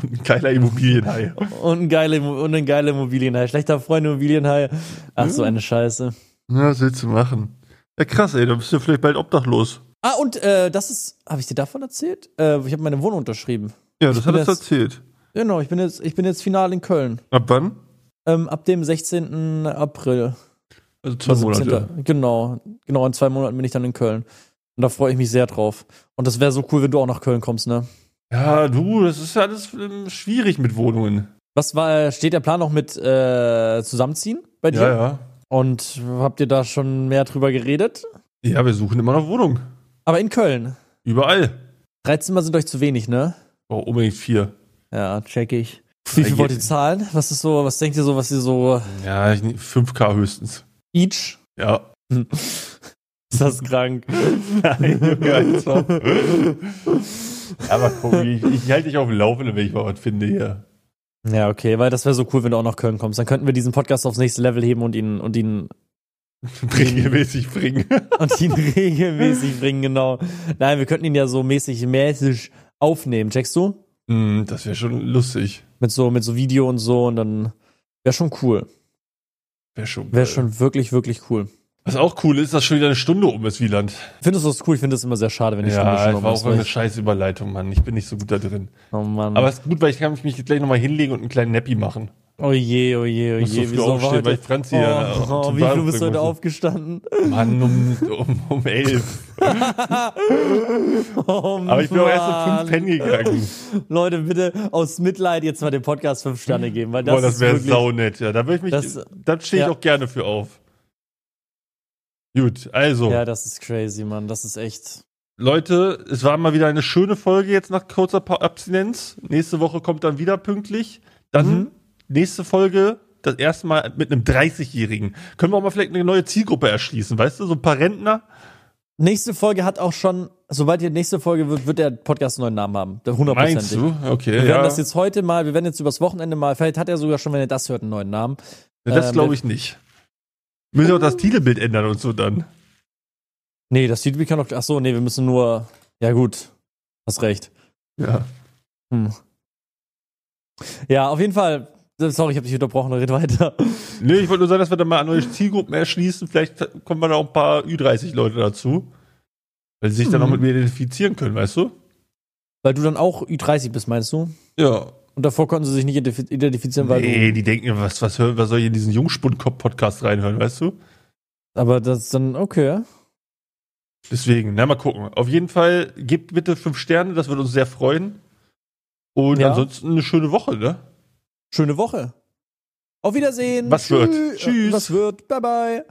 Und ein geiler Immobilienhai. Und ein geiler und ein geiler Immobilienhai. Schlechter Freund Immobilienhai. Ach, so eine Scheiße. Ja, was willst du machen? Ja, krass, ey, dann bist du vielleicht bald obdachlos. Ah, und äh, das ist, habe ich dir davon erzählt? Äh, ich habe meine Wohnung unterschrieben. Ja, das hat er erzählt. Genau, ich bin jetzt, ich bin jetzt final in Köln. Ab wann? Ähm, ab dem 16. April. Also zwei Oder 17.. Monate. Genau, genau, in zwei Monaten bin ich dann in Köln. Und da freue ich mich sehr drauf. Und das wäre so cool, wenn du auch nach Köln kommst, ne? Ja, du, das ist ja alles ähm, schwierig mit Wohnungen. Was war, steht der Plan noch mit äh, Zusammenziehen bei dir? Ja, ja. Und habt ihr da schon mehr drüber geredet? Ja, wir suchen immer noch Wohnung. Aber in Köln. Überall. Drei Zimmer sind euch zu wenig, ne? Oh, unbedingt vier. Ja, check ich. Wie viel wollt ihr zahlen? Was ist so, was denkt ihr so, was ihr so Ja, ich- 5K höchstens. each? Ja. Ist das krank? Nein, Junge, Alter. Aber guck, ich, ich halte dich auf dem Laufenden, wenn ich mal was finde hier. Ja, okay, weil das wäre so cool, wenn du auch nach Köln kommst. Dann könnten wir diesen Podcast aufs nächste Level heben und ihn und ihn Regelmäßig bringen. und ihn regelmäßig bringen, genau. Nein, wir könnten ihn ja so mäßig mäßig aufnehmen, checkst du? Hm, das wäre schon lustig. Mit so mit so Video und so und dann wäre schon cool. Wäre schon. Wäre schon wirklich wirklich cool. Was auch cool ist, dass schon wieder eine Stunde um ist, Wieland. Findest du das cool? Ich finde das immer sehr schade, wenn die Stunde Ja, schon ich um war ist, auch weil eine ich- scheiß Überleitung, Mann. Ich bin nicht so gut da drin. Oh Mann. Aber es ist gut, weil ich kann mich gleich nochmal hinlegen und einen kleinen Nappi machen. oh je, oh je, oh so je. früh Wieso war aufstehen, heute? weil ich Franzi ja oh, oh, wie viel bist du heute aufgestanden? Mann, um, um, um elf. Oh, Aber ich bin auch erst um Mann. fünf pennen gegangen. Leute, bitte aus Mitleid jetzt mal dem Podcast fünf Sterne geben, weil das, Boah, das wäre saunett. Ja, da würde ich mich, Das- da stehe ich ja. auch gerne für auf. Gut, also, Ja, das ist crazy, Mann. Das ist echt. Leute, es war mal wieder eine schöne Folge jetzt nach kurzer Abstinenz. Nächste Woche kommt dann wieder pünktlich. Dann Mhm. nächste Folge, das erste Mal mit einem 30-Jährigen. Können wir auch mal vielleicht eine neue Zielgruppe erschließen, weißt du? So ein paar Rentner. Nächste Folge hat auch schon, sobald die nächste Folge wird, wird der Podcast einen neuen Namen haben. Der Meinst hundertprozentig. du? Okay, Wir ja. werden das jetzt heute mal, wir werden jetzt übers Wochenende mal, vielleicht hat er sogar schon, wenn er das hört, einen neuen Namen. das ähm, glaube ich nicht. Müssen wir auch das Titelbild ändern und so dann. Nee, das Titelbild kann doch, ach so, nee, wir müssen nur, ja gut, hast recht. Ja. Hm. Ja, auf jeden Fall, sorry, ich habe dich unterbrochen, red weiter. Nee, ich wollte nur sagen, dass wir dann mal neue Zielgruppen erschließen. Vielleicht kommen wir da auch ein paar Ü30-Leute dazu. Weil sie sich dann auch Mhm. mit mir identifizieren können, weißt du? Weil du dann auch Ü30 bist, meinst du? Ja. Und davor konnten sie sich nicht identif- identifizieren, weil Nee, die denken, was, was, hören, was soll ich in diesen Jungspund-Podcast reinhören, weißt du? Aber das ist dann, okay. Deswegen, na mal gucken. Auf jeden Fall, gebt bitte fünf Sterne, das würde uns sehr freuen. Und Ja. ansonsten eine schöne Woche, ne? Schöne Woche. Auf Wiedersehen. Was wird? Tschü- Tschüss. Was wird? Bye, bye.